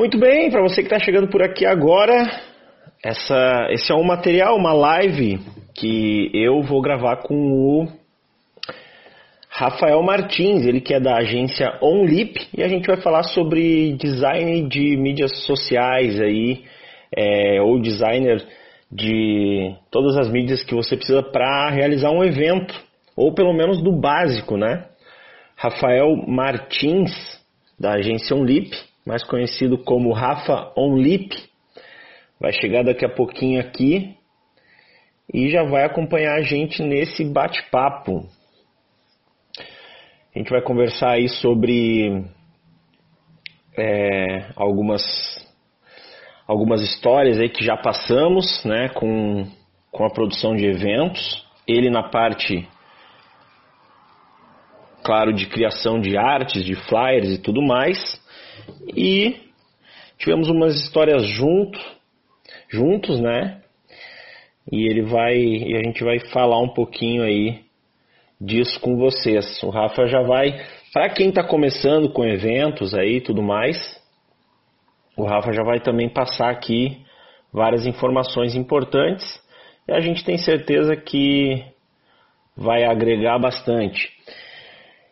Muito bem, para você que está chegando por aqui agora, essa, esse é um material, uma live que eu vou gravar com o Rafael Martins, ele que é da agência OnLip, e a gente vai falar sobre design de mídias sociais aí, é, ou designer de todas as mídias que você precisa para realizar um evento, ou pelo menos do básico, né? Rafael Martins, da agência OnLip, mais conhecido como Rafa OnLip, vai chegar daqui a pouquinho aqui e já vai acompanhar a gente nesse bate-papo. A gente vai conversar aí sobre é, algumas, algumas histórias aí que já passamos né, com, com a produção de eventos. Ele na parte, claro, de criação de artes, de flyers e tudo mais. E tivemos umas histórias junto, juntos, né? E ele vai, e a gente vai falar um pouquinho aí disso com vocês. O Rafa já vai, para quem está começando com eventos aí, tudo mais, o Rafa já vai também passar aqui várias informações importantes e a gente tem certeza que vai agregar bastante.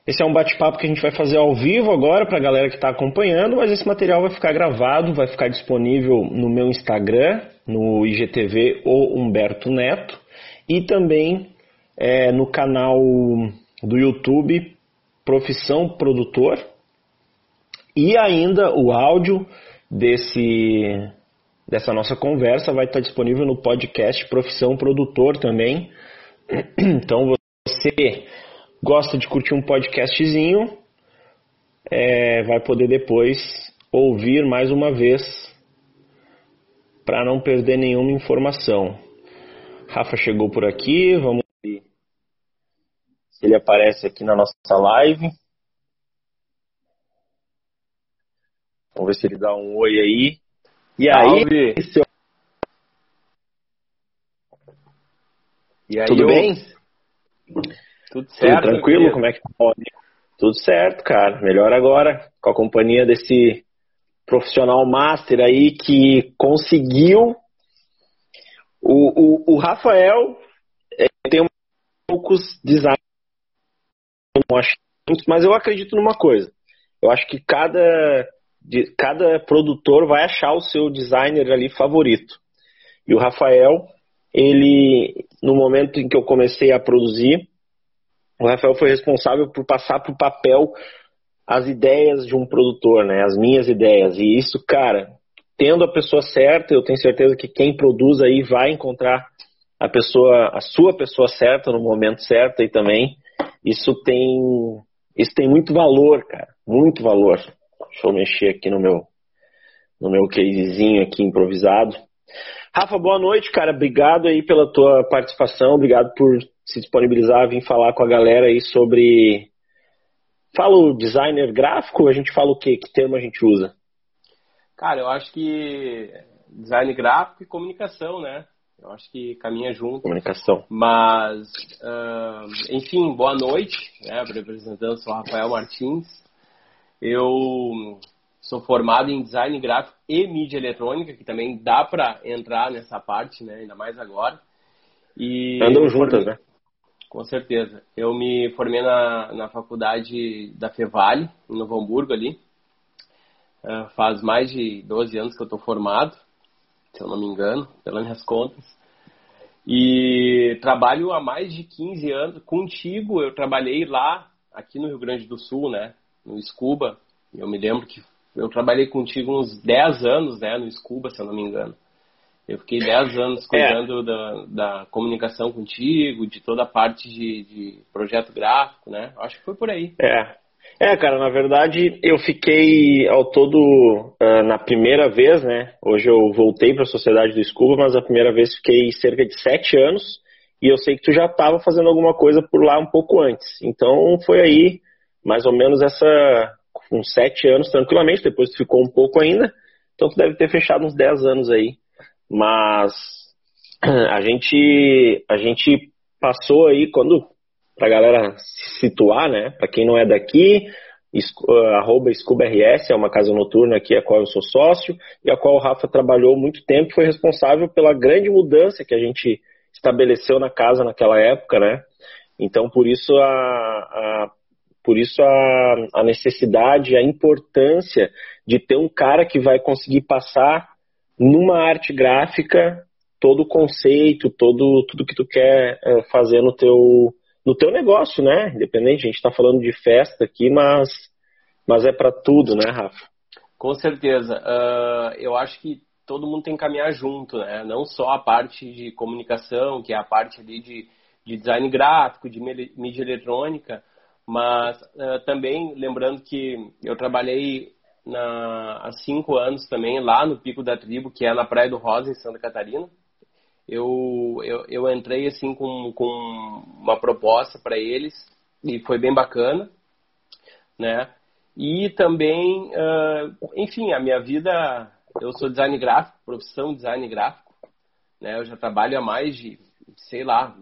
Esse é um bate-papo que a gente vai fazer ao vivo agora para a galera que está acompanhando, mas esse material vai ficar gravado, vai ficar disponível no meu Instagram, no IGTV ou Humberto Neto, e também é, no canal do YouTube Profissão Produtor e ainda o áudio desse dessa nossa conversa vai estar disponível no podcast Profissão Produtor também. Então você gosta de curtir um podcastzinho, é, vai poder depois ouvir mais uma vez para não perder nenhuma informação. Rafa chegou por aqui, vamos se ele aparece aqui na nossa live. Vamos ver se ele dá um oi aí. E aí, seu... E aí, Tudo bem? Tudo certo. Tudo tranquilo? Como é que tá? Tudo certo, cara. Melhor agora com a companhia desse profissional master aí que conseguiu. O, o, o Rafael é, tem um poucos designs mas eu acredito numa coisa. Eu acho que cada, de, cada produtor vai achar o seu designer ali favorito. E o Rafael, ele, no momento em que eu comecei a produzir, o Rafael foi responsável por passar para o papel as ideias de um produtor, né? As minhas ideias. E isso, cara, tendo a pessoa certa, eu tenho certeza que quem produz aí vai encontrar a pessoa, a sua pessoa certa no momento certo aí também. Isso tem, isso tem muito valor, cara, muito valor. Deixa eu mexer aqui no meu, no meu casezinho aqui improvisado. Rafa, boa noite, cara. Obrigado aí pela tua participação, obrigado por se disponibilizar a vir falar com a galera aí sobre. Fala o designer gráfico, a gente fala o quê? Que termo a gente usa? Cara, eu acho que design gráfico e comunicação, né? Eu acho que caminha junto. Comunicação. Mas, uh, enfim, boa noite, né, representando, sou Rafael Martins. Eu sou formado em design gráfico e mídia eletrônica, que também dá para entrar nessa parte, né, ainda mais agora. E Andam juntas, né? Com certeza. Eu me formei na, na faculdade da Fevale, em Novo Hamburgo ali. Uh, faz mais de 12 anos que eu estou formado se eu não me engano, pelas minhas contas. E trabalho há mais de 15 anos. Contigo, eu trabalhei lá, aqui no Rio Grande do Sul, né? No Scuba. Eu me lembro que eu trabalhei contigo uns 10 anos, né? No Scuba, se eu não me engano. Eu fiquei 10 anos é. cuidando é. da, da comunicação contigo, de toda a parte de, de projeto gráfico, né? Acho que foi por aí. É, é, cara, na verdade eu fiquei ao todo uh, na primeira vez, né? Hoje eu voltei para a sociedade do Scuba, mas a primeira vez fiquei cerca de sete anos e eu sei que tu já estava fazendo alguma coisa por lá um pouco antes. Então foi aí mais ou menos essa com sete anos tranquilamente. Depois tu ficou um pouco ainda, então tu deve ter fechado uns dez anos aí. Mas a gente a gente passou aí quando para a galera se situar, né? Para quem não é daqui, arroba ScubaRS, é uma casa noturna aqui a qual eu sou sócio e a qual o Rafa trabalhou muito tempo, foi responsável pela grande mudança que a gente estabeleceu na casa naquela época, né? Então, por isso a, a por isso a, a necessidade, a importância de ter um cara que vai conseguir passar numa arte gráfica todo o conceito, todo tudo que tu quer é, fazer no teu no teu negócio, né? Independente, a gente está falando de festa aqui, mas mas é para tudo, né, Rafa? Com certeza. Uh, eu acho que todo mundo tem que caminhar junto, né? Não só a parte de comunicação, que é a parte ali de, de design gráfico, de mídia eletrônica, mas uh, também lembrando que eu trabalhei na, há cinco anos também lá no Pico da Tribo, que é na Praia do Rosa, em Santa Catarina. Eu, eu, eu entrei assim com, com uma proposta para eles e foi bem bacana, né? E também, uh, enfim, a minha vida eu sou design gráfico, profissão design gráfico, né? Eu já trabalho há mais de, sei lá,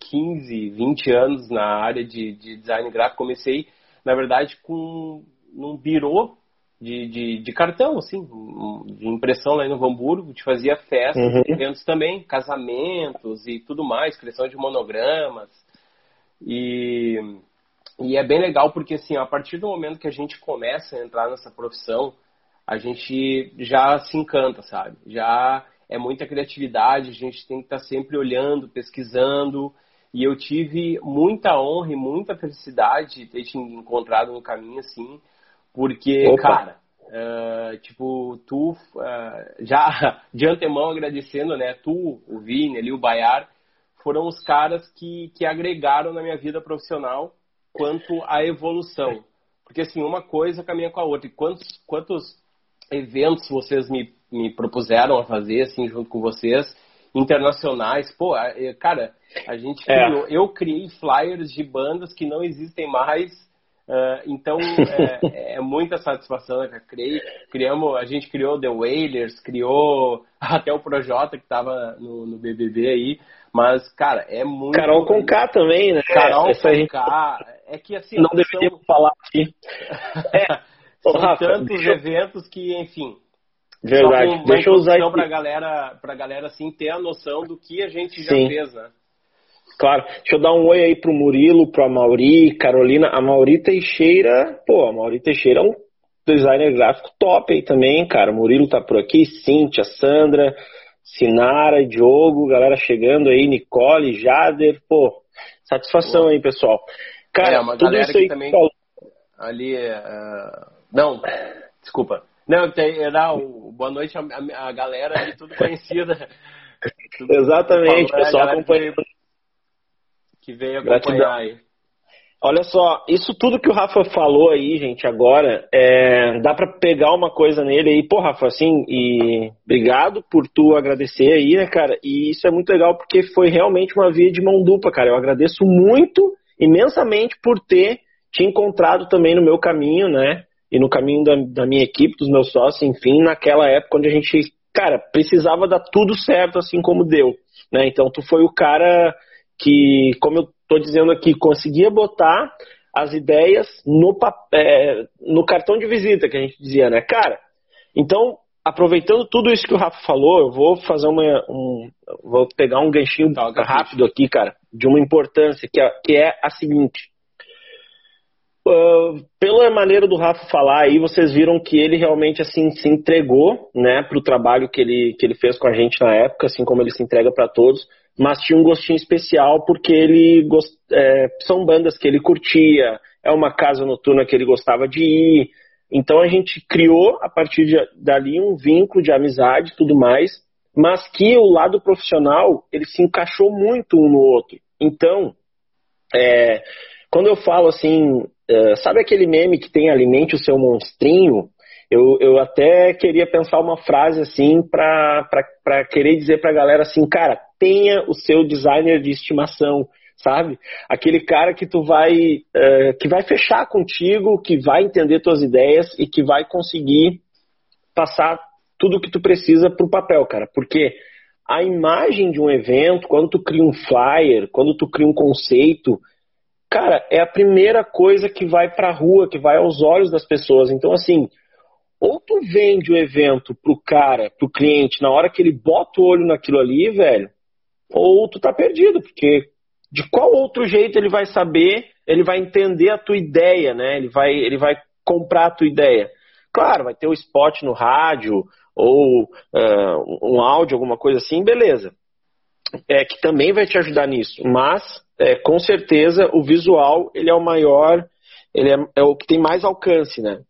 15, 20 anos na área de, de design gráfico. Comecei, na verdade, com num birô de, de, de, cartão, assim, de impressão lá no Hamburgo, a gente fazia festas, uhum. eventos também, casamentos e tudo mais, criação de monogramas. E, e é bem legal porque, assim, a partir do momento que a gente começa a entrar nessa profissão, a gente já se encanta, sabe? Já é muita criatividade, a gente tem que estar sempre olhando, pesquisando. E eu tive muita honra e muita felicidade de ter te encontrado no caminho, assim, porque, Opa. cara, uh, tipo, tu, uh, já de antemão agradecendo, né? Tu, o Vini, ali, o Baiar, foram os caras que, que agregaram na minha vida profissional quanto à evolução. Porque, assim, uma coisa caminha com a outra. E quantos, quantos eventos vocês me, me propuseram a fazer, assim, junto com vocês, internacionais. Pô, cara, a gente é. criou, eu criei flyers de bandas que não existem mais. Uh, então é, é, muita satisfação, né? Criei, criamos, a gente criou The Wailers, criou até o Projota que estava no, no, BBB aí, mas cara é muito. Carol com K também, né? Carol Essa com. K, é que assim não deveríamos são... falar aqui. É, são Rafa, tantos deixa... eventos que, enfim. Verdade. Deixa eu usar para galera, pra galera assim ter a noção do que a gente já Sim. fez, né? Claro. Deixa eu dar um oi aí pro Murilo, pro Mauri, Carolina. A Mauri Teixeira, pô, a Mauri Teixeira é um designer gráfico top aí também, cara. O Murilo tá por aqui, Cíntia, Sandra, Sinara, Diogo, galera chegando aí, Nicole, Jader, pô, satisfação pô. aí, pessoal. Cara, é, uma tudo galera isso aí que também ali uh, não, desculpa. Não, era o Boa Noite a, a galera de tudo conhecida. Exatamente, falando, pessoal acompanhando. Que veio acompanhar aí. Olha só, isso tudo que o Rafa falou aí, gente, agora, é, dá para pegar uma coisa nele aí, pô, Rafa, assim, e obrigado por tu agradecer aí, né, cara, e isso é muito legal porque foi realmente uma via de mão dupla, cara, eu agradeço muito, imensamente por ter te encontrado também no meu caminho, né, e no caminho da, da minha equipe, dos meus sócios, enfim, naquela época onde a gente, cara, precisava dar tudo certo assim como deu, né? Então tu foi o cara que, como eu tô dizendo aqui, conseguia botar as ideias no, é, no cartão de visita que a gente dizia, né? Cara, então aproveitando tudo isso que o Rafa falou, eu vou fazer uma. Um, vou pegar um ganchinho tá, rápido aqui, cara, de uma importância, que é, que é a seguinte. Uh, pela maneira do Rafa falar aí, vocês viram que ele realmente assim se entregou, né, para o trabalho que ele, que ele fez com a gente na época, assim como ele se entrega para todos, mas tinha um gostinho especial porque ele gost... é, são bandas que ele curtia, é uma casa noturna que ele gostava de ir, então a gente criou a partir de, dali um vínculo de amizade e tudo mais, mas que o lado profissional ele se encaixou muito um no outro. Então, é, quando eu falo assim, uh, sabe aquele meme que tem alimente o seu monstrinho? Eu, eu até queria pensar uma frase assim para querer dizer para a galera assim, cara, tenha o seu designer de estimação, sabe? Aquele cara que tu vai uh, que vai fechar contigo, que vai entender tuas ideias e que vai conseguir passar tudo o que tu precisa para o papel, cara. Porque a imagem de um evento, quando tu cria um flyer, quando tu cria um conceito, cara, é a primeira coisa que vai para a rua, que vai aos olhos das pessoas. Então, assim, ou tu vende o evento pro cara, pro cliente, na hora que ele bota o olho naquilo ali, velho, ou tu tá perdido, porque de qual outro jeito ele vai saber, ele vai entender a tua ideia, né? Ele vai, ele vai comprar a tua ideia. Claro, vai ter o spot no rádio ou uh, um áudio, alguma coisa assim, beleza. É que também vai te ajudar nisso, mas é, com certeza o visual ele é o maior, ele é, é o que tem mais alcance, né?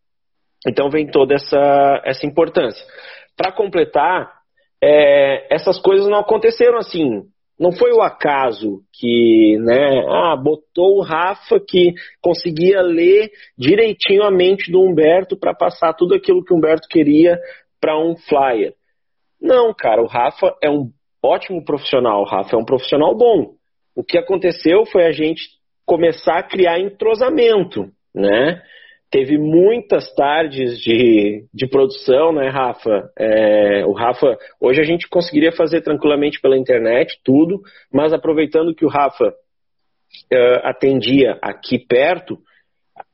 Então vem toda essa, essa importância. Para completar, é, essas coisas não aconteceram assim não foi o acaso que, né, ah, botou o Rafa que conseguia ler direitinho a mente do Humberto para passar tudo aquilo que o Humberto queria para um flyer. Não, cara, o Rafa é um ótimo profissional, o Rafa é um profissional bom. O que aconteceu foi a gente começar a criar entrosamento, né? Teve muitas tardes de, de produção, né, Rafa? É, o Rafa, hoje a gente conseguiria fazer tranquilamente pela internet tudo, mas aproveitando que o Rafa uh, atendia aqui perto,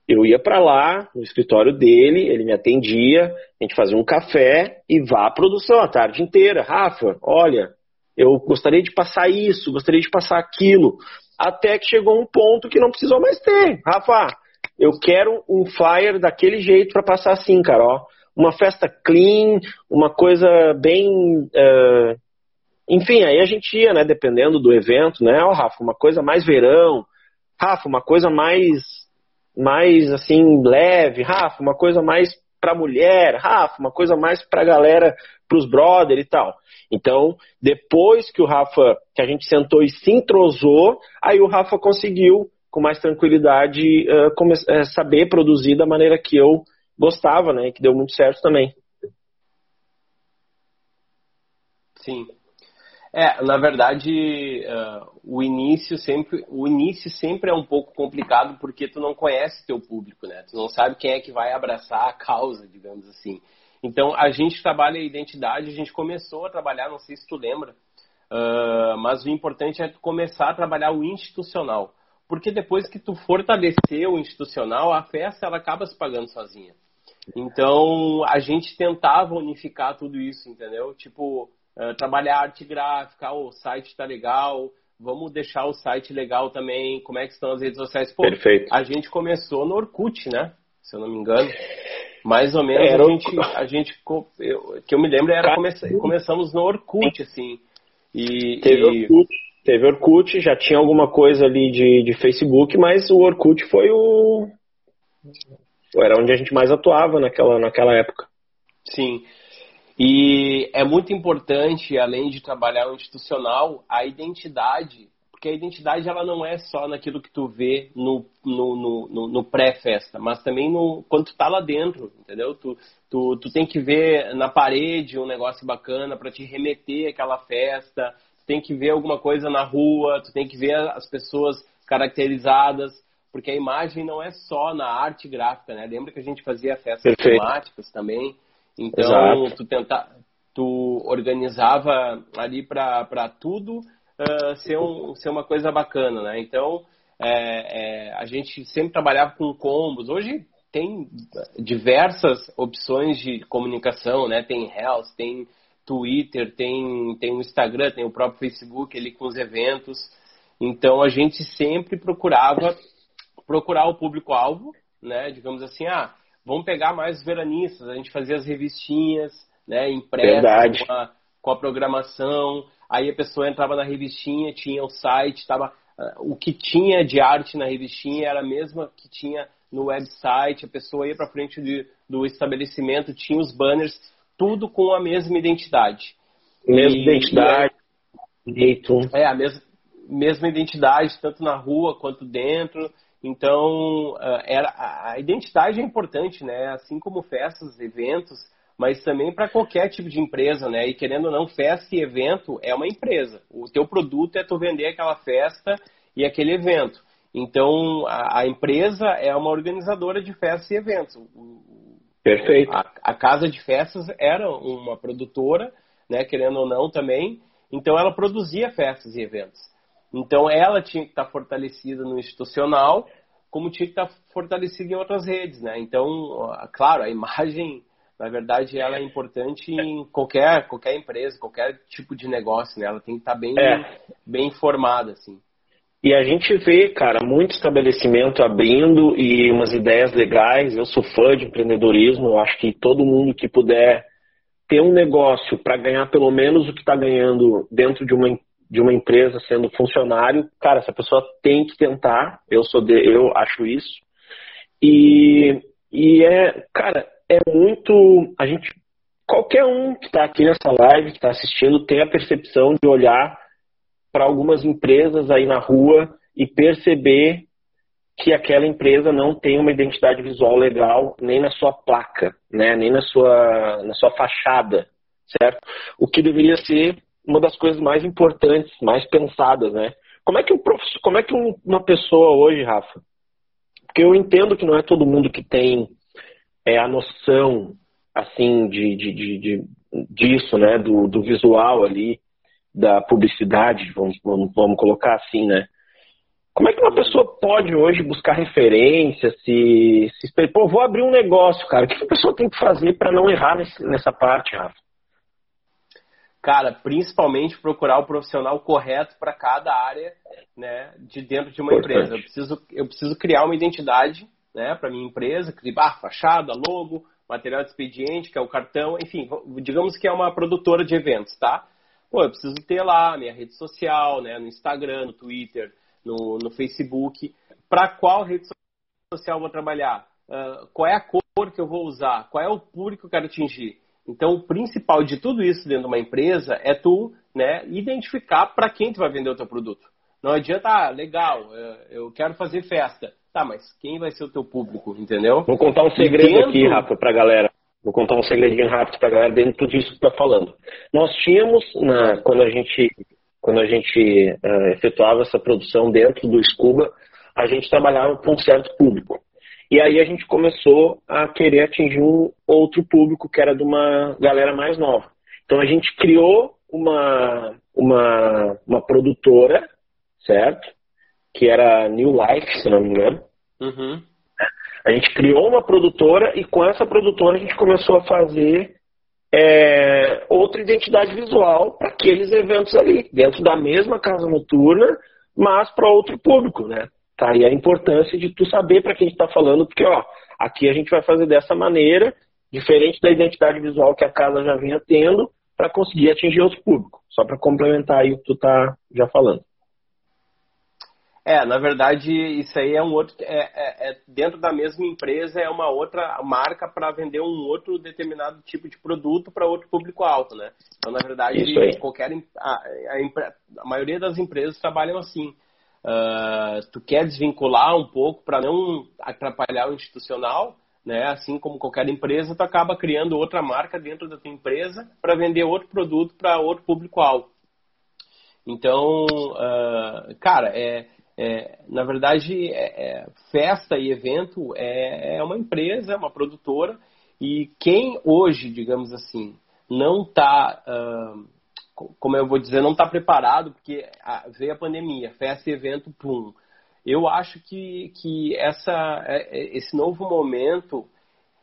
eu ia para lá, no escritório dele, ele me atendia, a gente fazia um café e vá à produção a tarde inteira. Rafa, olha, eu gostaria de passar isso, gostaria de passar aquilo, até que chegou um ponto que não precisou mais ter. Rafa, eu quero um flyer daquele jeito para passar assim, cara, ó. Uma festa clean, uma coisa bem. Uh... Enfim, aí a gente ia, né? Dependendo do evento, né? Ó, Rafa, uma coisa mais verão. Rafa, uma coisa mais. Mais assim, leve. Rafa, uma coisa mais pra mulher. Rafa, uma coisa mais pra galera, pros brother e tal. Então, depois que o Rafa, que a gente sentou e se entrosou, aí o Rafa conseguiu com mais tranquilidade uh, saber produzir da maneira que eu gostava, né? Que deu muito certo também. Sim. É, na verdade, uh, o início sempre, o início sempre é um pouco complicado porque tu não conhece teu público, né? Tu não sabe quem é que vai abraçar a causa, digamos assim. Então, a gente trabalha a identidade, a gente começou a trabalhar, não sei se tu lembra, uh, mas o importante é tu começar a trabalhar o institucional porque depois que tu fortalecer o institucional, a festa ela acaba se pagando sozinha. Então, a gente tentava unificar tudo isso, entendeu? Tipo, uh, trabalhar arte gráfica, oh, o site tá legal, vamos deixar o site legal também, como é que estão as redes sociais. Pô, Perfeito. a gente começou no Orkut, né? Se eu não me engano. Mais ou menos era a gente, a gente eu, que eu me lembro era come, começamos no Orkut, assim. E, Teve e... Orkut Teve Orkut, já tinha alguma coisa ali de, de Facebook, mas o Orkut foi o. Era onde a gente mais atuava naquela, naquela época. Sim. E é muito importante, além de trabalhar o institucional, a identidade, porque a identidade ela não é só naquilo que tu vê no, no, no, no pré-festa, mas também no, quando tu tá lá dentro, entendeu? Tu, tu, tu tem que ver na parede um negócio bacana para te remeter àquela festa, tem que ver alguma coisa na rua, tu tem que ver as pessoas caracterizadas, porque a imagem não é só na arte gráfica, né? Lembra que a gente fazia festas Perfeito. temáticas também? Então, Exato. tu tenta, tu organizava ali para tudo uh, ser, um, ser uma coisa bacana, né? Então, é, é, a gente sempre trabalhava com combos. Hoje tem diversas opções de comunicação, né? Tem Health, tem Twitter, tem, tem o Instagram, tem o próprio Facebook ali com os eventos. Então a gente sempre procurava procurar o público-alvo, né? Digamos assim, ah, vamos pegar mais veranistas, a gente fazia as revistinhas, né, impressas com a, com a, programação. Aí a pessoa entrava na revistinha, tinha o site, tava, uh, o que tinha de arte na revistinha era a mesma que tinha no website, a pessoa ia para frente de, do estabelecimento, tinha os banners, tudo com a mesma identidade. Mesma e, identidade. É, a mesma, mesma identidade, tanto na rua quanto dentro. Então, uh, era, a identidade é importante, né? Assim como festas, eventos, mas também para qualquer tipo de empresa, né? E querendo ou não, festa e evento é uma empresa. O teu produto é tu vender aquela festa e aquele evento. Então, a, a empresa é uma organizadora de festas e eventos. O, Perfeito. A, a, casa de festas era uma produtora, né, querendo ou não também, então ela produzia festas e eventos. Então ela tinha que estar fortalecida no institucional, como tinha que estar fortalecida em outras redes, né? Então, claro, a imagem, na verdade, ela é importante em qualquer, qualquer empresa, qualquer tipo de negócio, né? Ela tem que estar bem, é. bem informada, assim. E a gente vê, cara, muito estabelecimento abrindo e umas ideias legais. Eu sou fã de empreendedorismo, eu acho que todo mundo que puder ter um negócio para ganhar pelo menos o que está ganhando dentro de uma, de uma empresa sendo funcionário, cara, essa pessoa tem que tentar. Eu sou de, eu acho isso. E, e é, cara, é muito. A gente. Qualquer um que está aqui nessa live, que está assistindo, tem a percepção de olhar para algumas empresas aí na rua e perceber que aquela empresa não tem uma identidade visual legal nem na sua placa, né, nem na sua, na sua fachada, certo? O que deveria ser uma das coisas mais importantes, mais pensadas, né? Como é que, um professor, como é que uma pessoa hoje, Rafa, porque eu entendo que não é todo mundo que tem é, a noção, assim, de, de, de, de disso, né, do, do visual ali, da publicidade, vamos, vamos, vamos colocar assim, né? Como é que uma pessoa pode hoje buscar referência, se, se pô, vou abrir um negócio, cara, o que a pessoa tem que fazer para não errar nesse, nessa parte, Rafa? Cara, principalmente procurar o profissional correto para cada área, né, de dentro de uma Importante. empresa. Eu preciso, eu preciso criar uma identidade, né, para minha empresa, criar fachada, logo, material de expediente, que é o cartão, enfim, digamos que é uma produtora de eventos, tá? Pô, eu preciso ter lá minha rede social, né, no Instagram, no Twitter, no, no Facebook. Para qual rede social eu vou trabalhar? Uh, qual é a cor que eu vou usar? Qual é o público que eu quero atingir? Então, o principal de tudo isso dentro de uma empresa é tu né, identificar para quem tu vai vender o teu produto. Não adianta, ah, legal, eu quero fazer festa. Tá, mas quem vai ser o teu público, entendeu? Vou contar um segredo dentro... aqui, Rafa, pra galera. Vou contar um segredinho rápido para a galera dentro disso que está falando. Nós tínhamos, na, quando a gente, quando a gente uh, efetuava essa produção dentro do Scuba, a gente trabalhava com um certo público. E aí a gente começou a querer atingir um outro público que era de uma galera mais nova. Então a gente criou uma, uma, uma produtora, certo? Que era New Life, se não me engano. Uhum. A gente criou uma produtora e com essa produtora a gente começou a fazer é, outra identidade visual para aqueles eventos ali, dentro da mesma casa noturna, mas para outro público, né? Tá aí a importância de tu saber para quem está falando, porque ó, aqui a gente vai fazer dessa maneira, diferente da identidade visual que a casa já vinha tendo, para conseguir atingir outro público. Só para complementar aí o que tu tá já falando. É, na verdade, isso aí é um outro. É, é, é dentro da mesma empresa é uma outra marca para vender um outro determinado tipo de produto para outro público-alvo, né? Então, na verdade, qualquer a, a, a, maioria das empresas trabalham assim. Uh, tu quer desvincular um pouco para não atrapalhar o institucional, né? Assim como qualquer empresa, tu acaba criando outra marca dentro da tua empresa para vender outro produto para outro público-alvo. Então, uh, cara, é é, na verdade, é, é, festa e evento é, é, uma empresa, é uma produtora, e quem hoje, digamos assim, não está, uh, como eu vou dizer, não está preparado, porque veio a pandemia, festa e evento, pum. Eu acho que, que essa, é, é, esse novo momento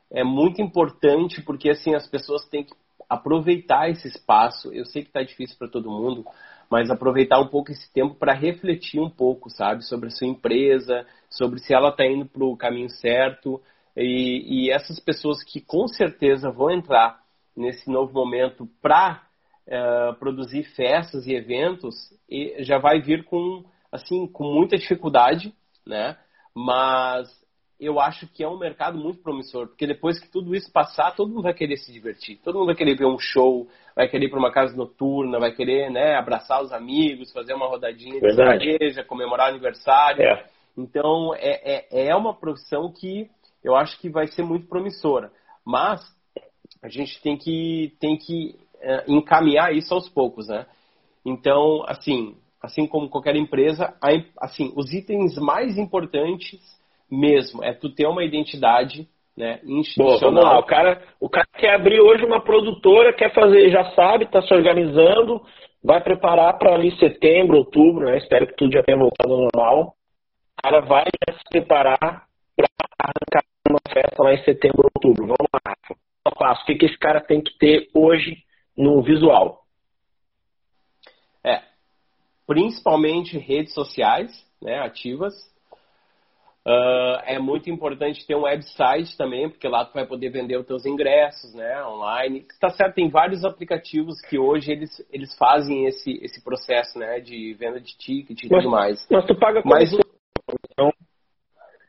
é muito importante, porque assim as pessoas têm que aproveitar esse espaço. Eu sei que está difícil para todo mundo, mas aproveitar um pouco esse tempo para refletir um pouco, sabe, sobre a sua empresa, sobre se ela está indo para o caminho certo. E, e, essas pessoas que com certeza vão entrar nesse novo momento para uh, eh, produzir festas e eventos, e já vai vir com assim com muita dificuldade, né? Mas eu acho que é um mercado muito promissor, porque depois que tudo isso passar, todo mundo vai querer se divertir, todo mundo vai querer ver um show, vai querer ir para uma casa noturna, vai querer né, abraçar os amigos, fazer uma rodadinha de cerveja, comemorar aniversário. É. Então, é, é, é uma profissão que eu acho que vai ser muito promissora. Mas a gente tem que, tem que é, encaminhar isso aos poucos, né? Então, assim, assim como qualquer empresa, assim, os itens mais importantes mesmo, é tu ter uma identidade né, institucional. Boa, vamos lá. O cara, o cara quer abrir hoje uma produtora, quer fazer, já sabe, está se organizando, vai preparar para ali setembro, outubro, né? Espero que tudo já tenha voltado ao normal. O cara vai se preparar para arrancar uma festa lá em setembro, outubro. Vamos lá, Rafa. O que, que esse cara tem que ter hoje no visual? É, principalmente redes sociais, né, ativas, Uh, é muito importante ter um website também, porque lá tu vai poder vender os teus ingressos, né, online. Está certo, tem vários aplicativos que hoje eles, eles fazem esse, esse processo, né, de venda de ticket e mas, tudo mais. Mas tu paga mas então...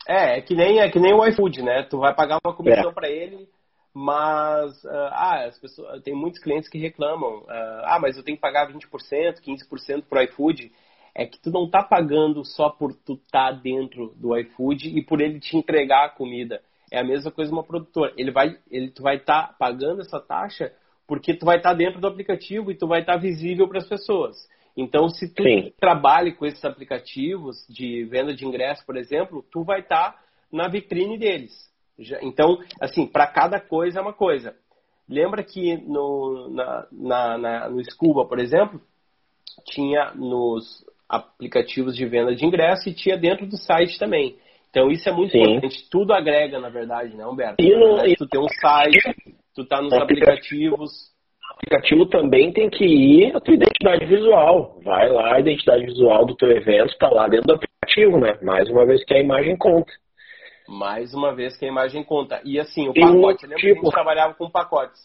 É, é que nem é que nem o iFood, né? Tu vai pagar uma comissão é. para ele, mas uh, ah, as pessoas tem muitos clientes que reclamam, uh, ah, mas eu tenho que pagar 20%, 15% pro iFood é que tu não tá pagando só por tu estar tá dentro do iFood e por ele te entregar a comida. É a mesma coisa uma produtora. Ele vai, ele, tu vai estar tá pagando essa taxa porque tu vai estar tá dentro do aplicativo e tu vai estar tá visível para as pessoas. Então, se tu Sim. trabalha com esses aplicativos de venda de ingresso, por exemplo, tu vai estar tá na vitrine deles. Então, assim, para cada coisa é uma coisa. Lembra que no, na, na, na, no Scuba, por exemplo, tinha nos aplicativos de venda de ingresso e tinha dentro do site também. Então isso é muito Sim. importante. Tudo agrega, na verdade, né, Humberto? E no, e... Tu tem um site, tu tá nos aplicativos. O aplicativo também tem que ir a tua identidade visual. Vai lá, a identidade visual do teu evento está lá dentro do aplicativo, né? Mais uma vez que a imagem conta. Mais uma vez que a imagem conta. E assim, o pacote, lembra tipo... que a gente tipo trabalhava com pacotes.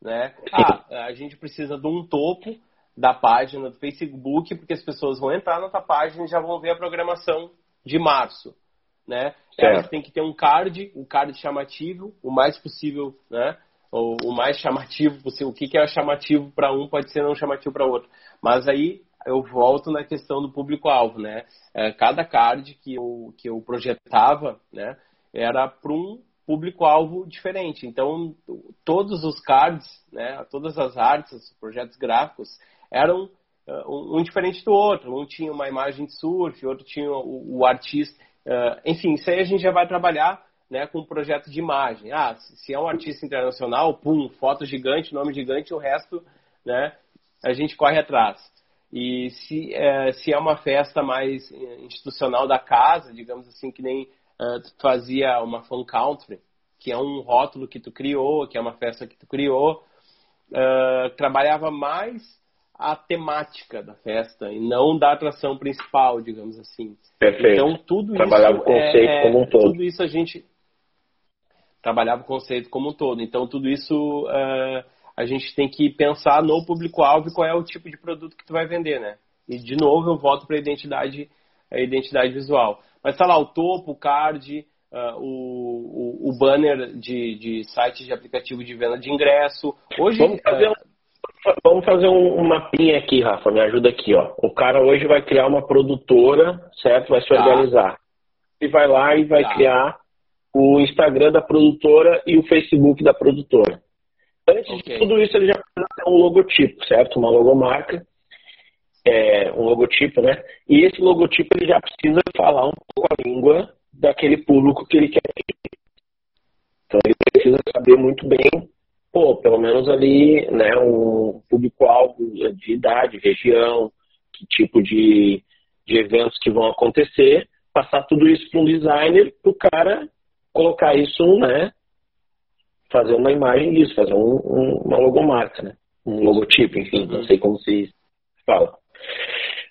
Né? Ah, a gente precisa de um topo da página do Facebook, porque as pessoas vão entrar na tua página e já vão ver a programação de março, né? Elas têm que ter um card, um card chamativo, o mais possível, né? O, o mais chamativo possível. O que, que é chamativo para um pode ser não chamativo para outro. Mas aí eu volto na questão do público-alvo, né? É, cada card que eu, que eu projetava, né? Era para um público-alvo diferente. Então, todos os cards, né? Todas as artes, os projetos gráficos, eram uh, um, diferente do outro. Um tinha uma imagem de surf, outro tinha o, o artista. Uh, enfim, isso aí a gente já vai trabalhar né, com um projeto de imagem. Ah, se é um artista internacional, pum, foto gigante, nome gigante, o resto né, a gente corre atrás. E se, é, se é uma festa mais institucional da casa, digamos assim, que nem uh, fazia uma fan country, que é um rótulo que tu criou, que é uma festa que tu criou, trabalhava mais a temática da festa e não da atração principal, digamos assim. Perfeito. Então tudo trabalhava isso o conceito é, como um todo. Tudo isso a gente trabalhava o conceito como um todo. Então tudo isso uh, a gente tem que pensar no público-alvo e qual é o tipo de produto que tu vai vender, né? E de novo eu volto para a identidade, a identidade visual. Mas tá lá o topo, o card, uh, o, o, o, banner de, de site de aplicativo de venda de ingresso. Hoje Vamos fazer Vamos fazer um, um mapinha aqui, Rafa, me ajuda aqui, ó. O cara hoje vai criar uma produtora, certo? Vai se tá. organizar. E vai lá e vai tá. criar o Instagram da produtora e o Facebook da produtora. Antes okay. de tudo isso, ele já precisa ter um logotipo, certo? Uma logomarca, é, um logotipo, né? E esse logotipo ele já precisa falar um pouco a língua daquele público que ele quer. Então ele precisa saber muito bem pô, pelo menos ali, né, um público-alvo de idade, região, que tipo de, de eventos que vão acontecer, passar tudo isso para um designer, para o cara colocar isso, né, fazer uma imagem disso, fazer um, um, uma logomarca, né, um logotipo, enfim, uhum. não sei como se fala.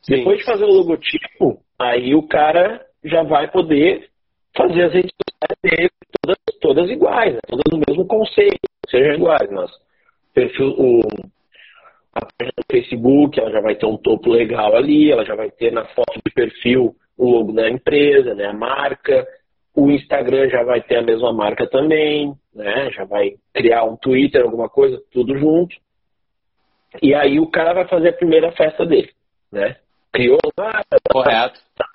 Sim. Depois de fazer o logotipo, aí o cara já vai poder fazer as redes sociais dele todas, todas iguais, né? todas no mesmo conceito, sejam iguais, mas perfil, o, a página do Facebook ela já vai ter um topo legal ali, ela já vai ter na foto de perfil o logo da empresa, né, a marca, o Instagram já vai ter a mesma marca também, né, já vai criar um Twitter, alguma coisa, tudo junto. E aí o cara vai fazer a primeira festa dele, né? Criou lá, correto. Tá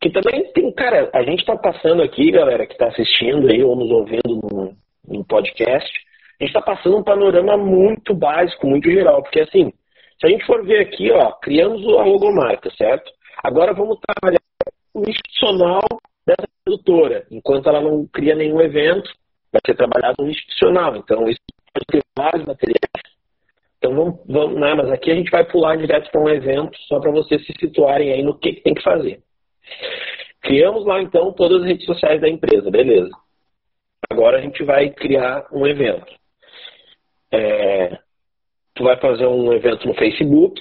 que também tem, cara, a gente está passando aqui, galera, que está assistindo aí ou nos ouvindo no, no podcast, a gente está passando um panorama muito básico, muito geral, porque assim, se a gente for ver aqui, ó, criamos a logomarca, certo? Agora vamos trabalhar o institucional dessa produtora. Enquanto ela não cria nenhum evento, vai ser trabalhado no institucional. Então, isso pode ter vários materiais. Então, vamos, vamos né, mas aqui a gente vai pular direto para um evento, só para vocês se situarem aí no que, que tem que fazer. Criamos lá, então, todas as redes sociais da empresa, beleza. Agora a gente vai criar um evento. É, tu vai fazer um evento no Facebook,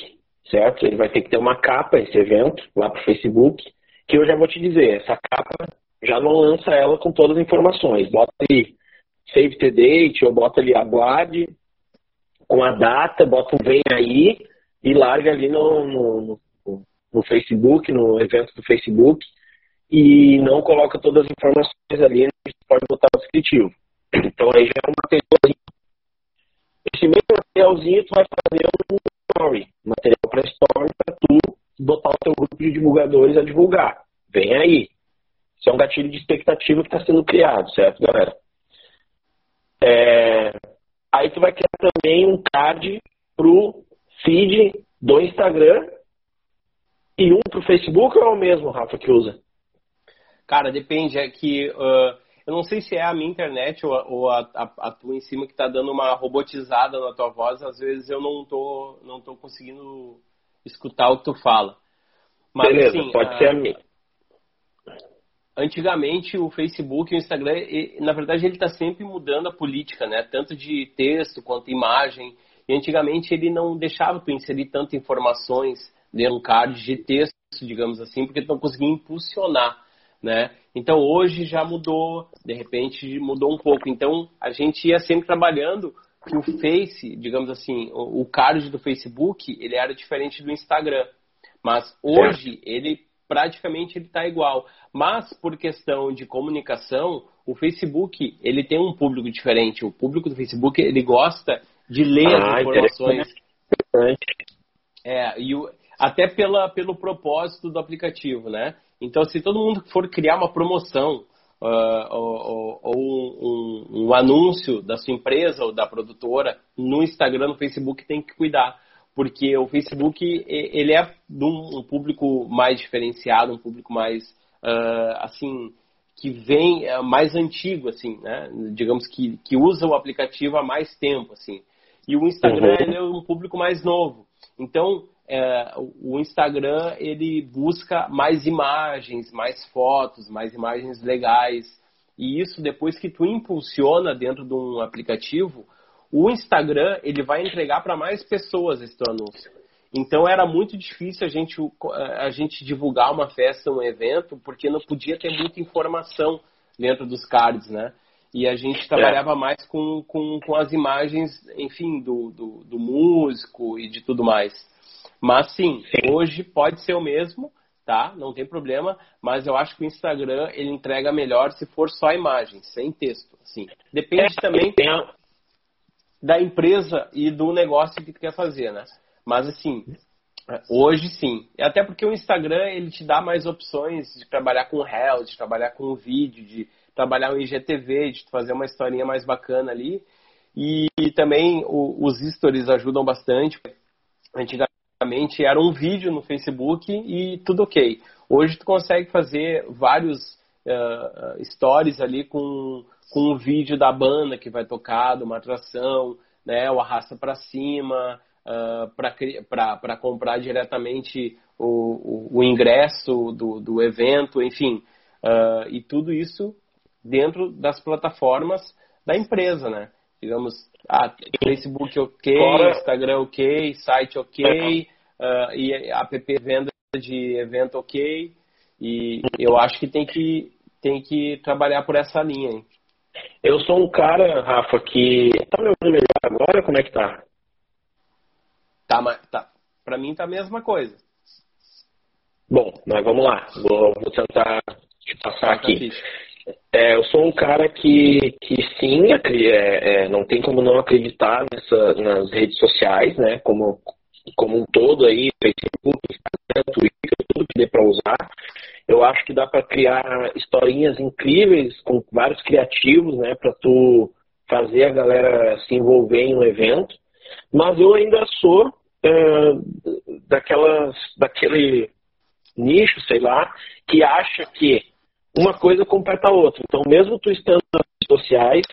certo? Ele vai ter que ter uma capa, esse evento, lá para o Facebook, que eu já vou te dizer, essa capa já não lança ela com todas as informações. Bota ali Save the Date, ou bota ali aguarde, com a data, bota um vem aí e larga ali no, no, no, no Facebook, no evento do Facebook, e não coloca todas as informações ali, a gente pode botar o descritivo. Então aí já é um materialzinho. Esse mesmo materialzinho tu vai fazer um story, material para story para tu botar o teu grupo de divulgadores a divulgar. Vem aí. Isso é um gatilho de expectativa que está sendo criado, certo, galera? É... Aí tu vai criar também um card pro feed do Instagram e um pro Facebook ou é o mesmo, Rafa, que usa? Cara, depende. É que uh, eu não sei se é a minha internet ou, ou a, a, a, tua em cima que está dando uma robotizada na tua voz. Às vezes eu não tô, não tô conseguindo escutar o que tu fala. Mas, Beleza, assim, pode uh, ser a minha. Antigamente o Facebook e o Instagram, na verdade, ele está sempre mudando a política, né? Tanto de texto quanto imagem. E antigamente ele não deixava tu inserir tantas informações dentro de um card de texto, digamos assim, porque tu não conseguia impulsionar né? Então hoje já mudou, de repente mudou um pouco. Então a gente ia sempre trabalhando que o Face, digamos assim, o, card do Facebook, ele era diferente do Instagram. Mas hoje ele praticamente ele está igual. Mas por questão de comunicação, o Facebook ele tem um público diferente. O público do Facebook ele gosta de ler ah, as informações. É, e o, até pela, pelo propósito do aplicativo, né? Então, se todo mundo for criar uma promoção uh, ou, ou um, um, anúncio da sua empresa ou da produtora no Instagram, no Facebook, tem que cuidar. Porque o Facebook, ele é de um público mais diferenciado, um público mais, uh, assim, que vem uh, mais antigo, assim, né? Digamos que, que usa o aplicativo há mais tempo, assim. E o Instagram, uhum. é um público mais novo. Então, é, o Instagram ele busca mais imagens, mais fotos, mais imagens legais. E isso depois que tu impulsiona dentro de um aplicativo, o Instagram ele vai entregar para mais pessoas esse teu anúncio. Então era muito difícil a gente, a gente divulgar uma festa, um evento, porque não podia ter muita informação dentro dos cards, né? E a gente é. trabalhava é. mais com, com, com as imagens, enfim, do, do, do músico e de tudo mais. Mas sim, sim, hoje pode ser o mesmo, tá? Não tem problema, mas eu acho que o Instagram ele entrega melhor se for só imagem, sem texto, assim. Depende é, também da empresa e do negócio que tu quer fazer, né? Mas assim, hoje sim. Até porque o Instagram ele te dá mais opções de trabalhar com réu, de trabalhar com vídeo, de trabalhar o IGTV, de fazer uma historinha mais bacana ali. E, e também o, os stories ajudam bastante. Antigamente Antigamente era um vídeo no Facebook e tudo ok. Hoje tu consegue fazer vários uh, stories ali com, com um vídeo da banda que vai tocar, de uma atração, né? O arrasta para cima, uh, para comprar diretamente o, o, o ingresso do, do, evento, enfim. Uh, e tudo isso dentro das plataformas da empresa, né? Digamos, ah, Facebook ok, Instagram ok, site ok, uh, e app venda de evento ok. E eu acho que tem que, tem que trabalhar por essa linha. Hein? Eu sou um cara, Rafa, que. Tá me ouvindo melhor agora? Como é que tá? Tá, mas tá. Pra mim tá a mesma coisa. Bom, mas vamos lá. Vou, vou tentar te passar aqui. É, eu sou um cara que, que sim, é, é, não tem como não acreditar nessa, nas redes sociais, né? Como, como um todo aí, Facebook, Instagram, Twitter, tudo que dê para usar. Eu acho que dá para criar historinhas incríveis com vários criativos, né? Para tu fazer a galera se envolver em um evento. Mas eu ainda sou daquelas, daquele nicho, sei lá, que acha que uma coisa completa a outra. Então, mesmo tu estando nas redes sociais,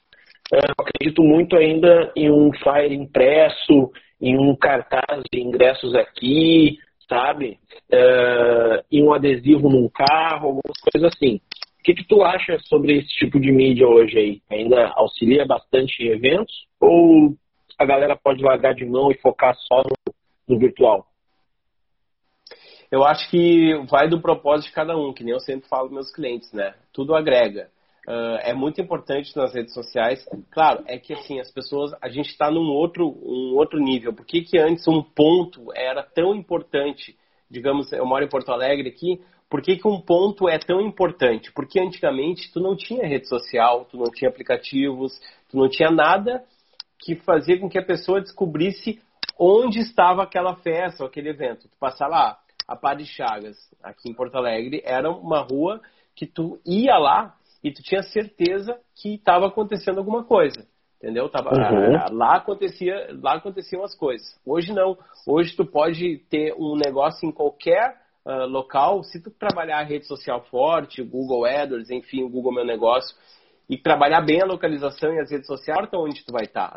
eu acredito muito ainda em um flyer impresso, em um cartaz de ingressos aqui, sabe? Uh, em um adesivo num carro, algumas coisas assim. O que, que tu acha sobre esse tipo de mídia hoje aí? Ainda auxilia bastante em eventos? Ou a galera pode largar de mão e focar só no, no virtual? Eu acho que vai do propósito de cada um, que nem eu sempre falo para meus clientes, né? Tudo agrega. Uh, é muito importante nas redes sociais. Claro, é que assim, as pessoas, a gente está num outro, um outro nível. Por que, que antes um ponto era tão importante? Digamos, eu moro em Porto Alegre aqui, por que, que um ponto é tão importante? Porque antigamente tu não tinha rede social, tu não tinha aplicativos, tu não tinha nada que fazia com que a pessoa descobrisse onde estava aquela festa ou aquele evento. Tu passar lá, a Pá de Chagas, aqui em Porto Alegre, era uma rua que tu ia lá e tu tinha certeza que estava acontecendo alguma coisa. Entendeu? Tava, uhum. lá, acontecia, lá aconteciam as coisas. Hoje não. Hoje tu pode ter um negócio em qualquer uh, local, se tu trabalhar a rede social forte, Google AdWords, enfim, o Google Meu Negócio, e trabalhar bem a localização e as redes sociais, então onde tu vai estar.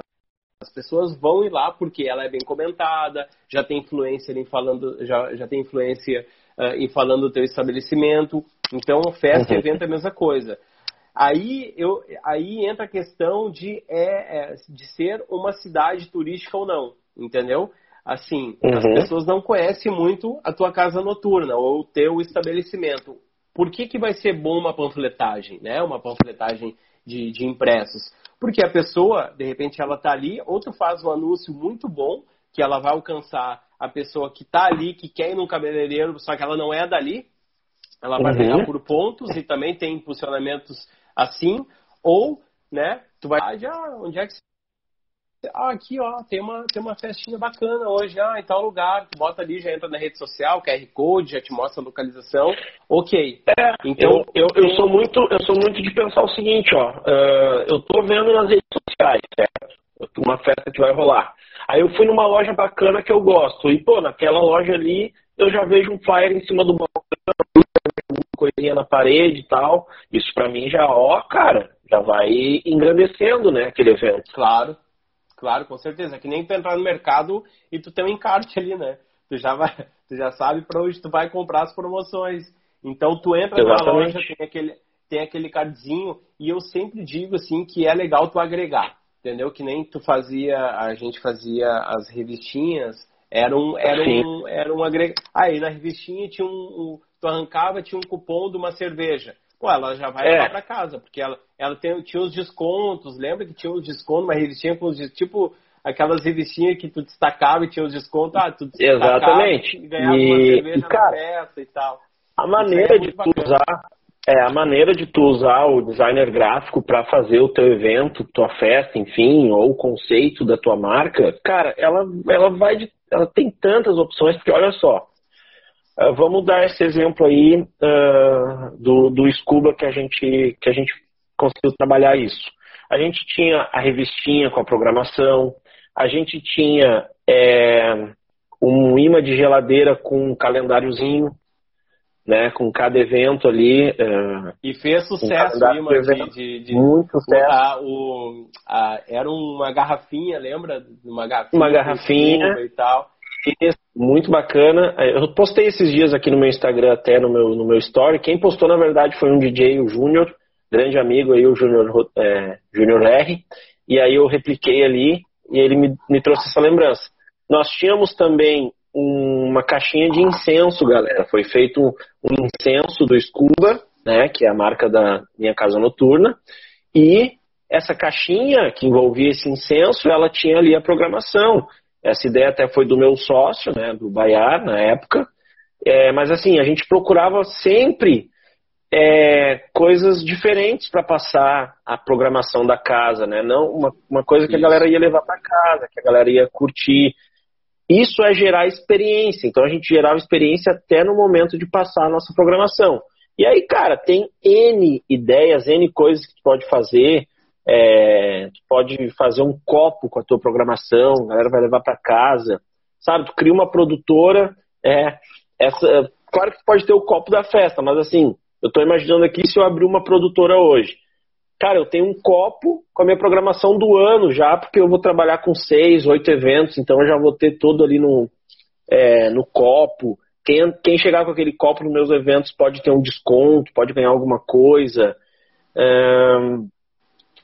As pessoas vão ir lá porque ela é bem comentada, já tem influência em falando, já, já tem influência uh, em falando do teu estabelecimento. Então, festa e uhum. evento é a mesma coisa. Aí, eu, aí entra a questão de, é, é, de ser uma cidade turística ou não, entendeu? Assim, uhum. as pessoas não conhecem muito a tua casa noturna ou o teu estabelecimento. Por que, que vai ser bom uma panfletagem, né? Uma panfletagem de, de impressos? Porque a pessoa, de repente, ela está ali, ou tu faz um anúncio muito bom, que ela vai alcançar a pessoa que está ali, que quer ir num cabeleireiro, só que ela não é dali, ela vai uhum. ganhar por pontos e também tem impulsionamentos assim, ou, né, tu vai, ah, onde é que ah, aqui, ó, tem uma, tem uma festinha bacana hoje, ah, em tal lugar, tu bota ali, já entra na rede social, QR Code, já te mostra a localização, ok. É, então, eu, eu, eu sou muito, eu sou muito de pensar o seguinte, ó, uh, eu tô vendo nas redes sociais, certo? Uma festa que vai rolar. Aí eu fui numa loja bacana que eu gosto, e, pô, naquela loja ali, eu já vejo um flyer em cima do balcão, coisinha na parede e tal. Isso para mim já, ó, cara, já vai engrandecendo, né, aquele evento. Claro, claro, com certeza. É que nem tu entrar no mercado e tu tem um encarte ali, né? Tu já, vai, tu já sabe para onde tu vai comprar as promoções. Então tu entra Exatamente. na loja, tem aquele, tem aquele cardzinho, e eu sempre digo assim que é legal tu agregar. Entendeu? Que nem tu fazia, a gente fazia as revistinhas, era um, era um, era um agregado. Aí na revistinha tinha um, um tu arrancava, tinha um cupom de uma cerveja. Pô, ela já vai é. levar para casa, porque ela, ela tem, tinha os descontos, lembra que tinha os descontos, uma revistinha com os tipo aquelas revistinhas que tu destacava e tinha os descontos, ah, tu Exatamente. e ganhava e, uma cerveja e, cara, na festa e tal. A maneira é de tu usar é a maneira de tu usar o designer gráfico para fazer o teu evento, tua festa, enfim, ou o conceito da tua marca, cara, ela, ela vai de, ela tem tantas opções, porque olha só, Uh, vamos dar esse exemplo aí uh, do, do Scuba que a, gente, que a gente conseguiu trabalhar isso. A gente tinha a revistinha com a programação, a gente tinha é, um imã de geladeira com um calendáriozinho, né, com cada evento ali. Uh, e fez sucesso o imã de, de, de, Muito sucesso. O, a, era uma garrafinha, lembra? Uma garrafinha. Uma garrafinha. E tal muito bacana. Eu postei esses dias aqui no meu Instagram, até no meu, no meu story. Quem postou, na verdade, foi um DJ, o Júnior, grande amigo aí, o Júnior é, Junior R. E aí eu repliquei ali e ele me, me trouxe essa lembrança. Nós tínhamos também uma caixinha de incenso, galera. Foi feito um incenso do Scuba, né, que é a marca da minha casa noturna. E essa caixinha que envolvia esse incenso, ela tinha ali a programação. Essa ideia até foi do meu sócio, né, do Baiar, na época. É, mas assim, a gente procurava sempre é, coisas diferentes para passar a programação da casa, né? Não uma, uma coisa que a galera ia levar para casa, que a galera ia curtir. Isso é gerar experiência. Então a gente gerava experiência até no momento de passar a nossa programação. E aí, cara, tem N ideias, N coisas que tu pode fazer. É, tu pode fazer um copo com a tua programação, a galera vai levar para casa, sabe? Tu cria uma produtora, é, essa, claro que tu pode ter o copo da festa, mas assim, eu estou imaginando aqui se eu abrir uma produtora hoje. Cara, eu tenho um copo com a minha programação do ano já, porque eu vou trabalhar com seis, oito eventos, então eu já vou ter todo ali no, é, no copo. Quem, quem chegar com aquele copo nos meus eventos pode ter um desconto, pode ganhar alguma coisa. É,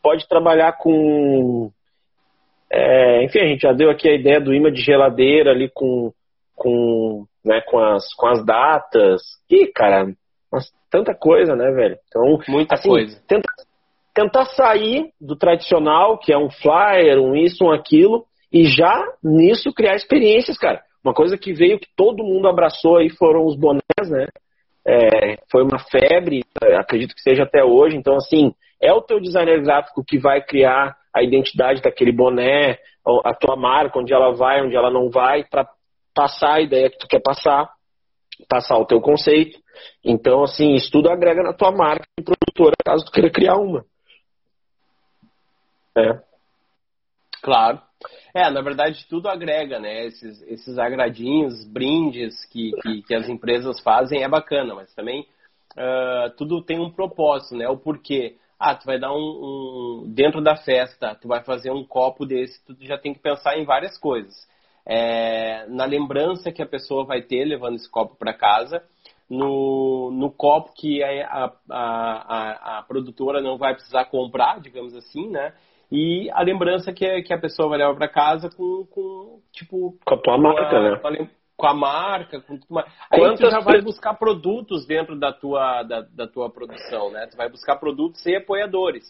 pode trabalhar com. É, enfim, a gente já deu aqui a ideia do imã de geladeira ali com, com, né, com, as, com as datas. E, cara, mas tanta coisa, né, velho? Então, muita assim, coisa. Tenta, tentar sair do tradicional, que é um flyer, um isso, um aquilo, e já nisso criar experiências, cara. Uma coisa que veio que todo mundo abraçou aí foram os bonés, né? É, foi uma febre, acredito que seja até hoje. Então, assim, é o teu designer gráfico que vai criar a identidade daquele boné, a tua marca, onde ela vai, onde ela não vai, para passar a ideia que tu quer passar, passar o teu conceito. Então, assim, isso tudo agrega na tua marca de produtora, caso tu queira criar uma. É. Claro. É, na verdade, tudo agrega, né? Esses, esses agradinhos, brindes que, que, que as empresas fazem é bacana, mas também uh, tudo tem um propósito, né? O porquê. Ah, tu vai dar um, um, Dentro da festa, tu vai fazer um copo desse, tu já tem que pensar em várias coisas. É, na lembrança que a pessoa vai ter levando esse copo para casa, no, no copo que a, a, a, a, produtora não vai precisar comprar, digamos assim, né? E a lembrança que, que a pessoa vai levar para casa com, com, tipo... Com a tua marca, né? Com a marca, com tudo mais. Aí Quantas tu já vai buscar produtos dentro da tua, da, da tua produção, né? Tu vai buscar produtos e apoiadores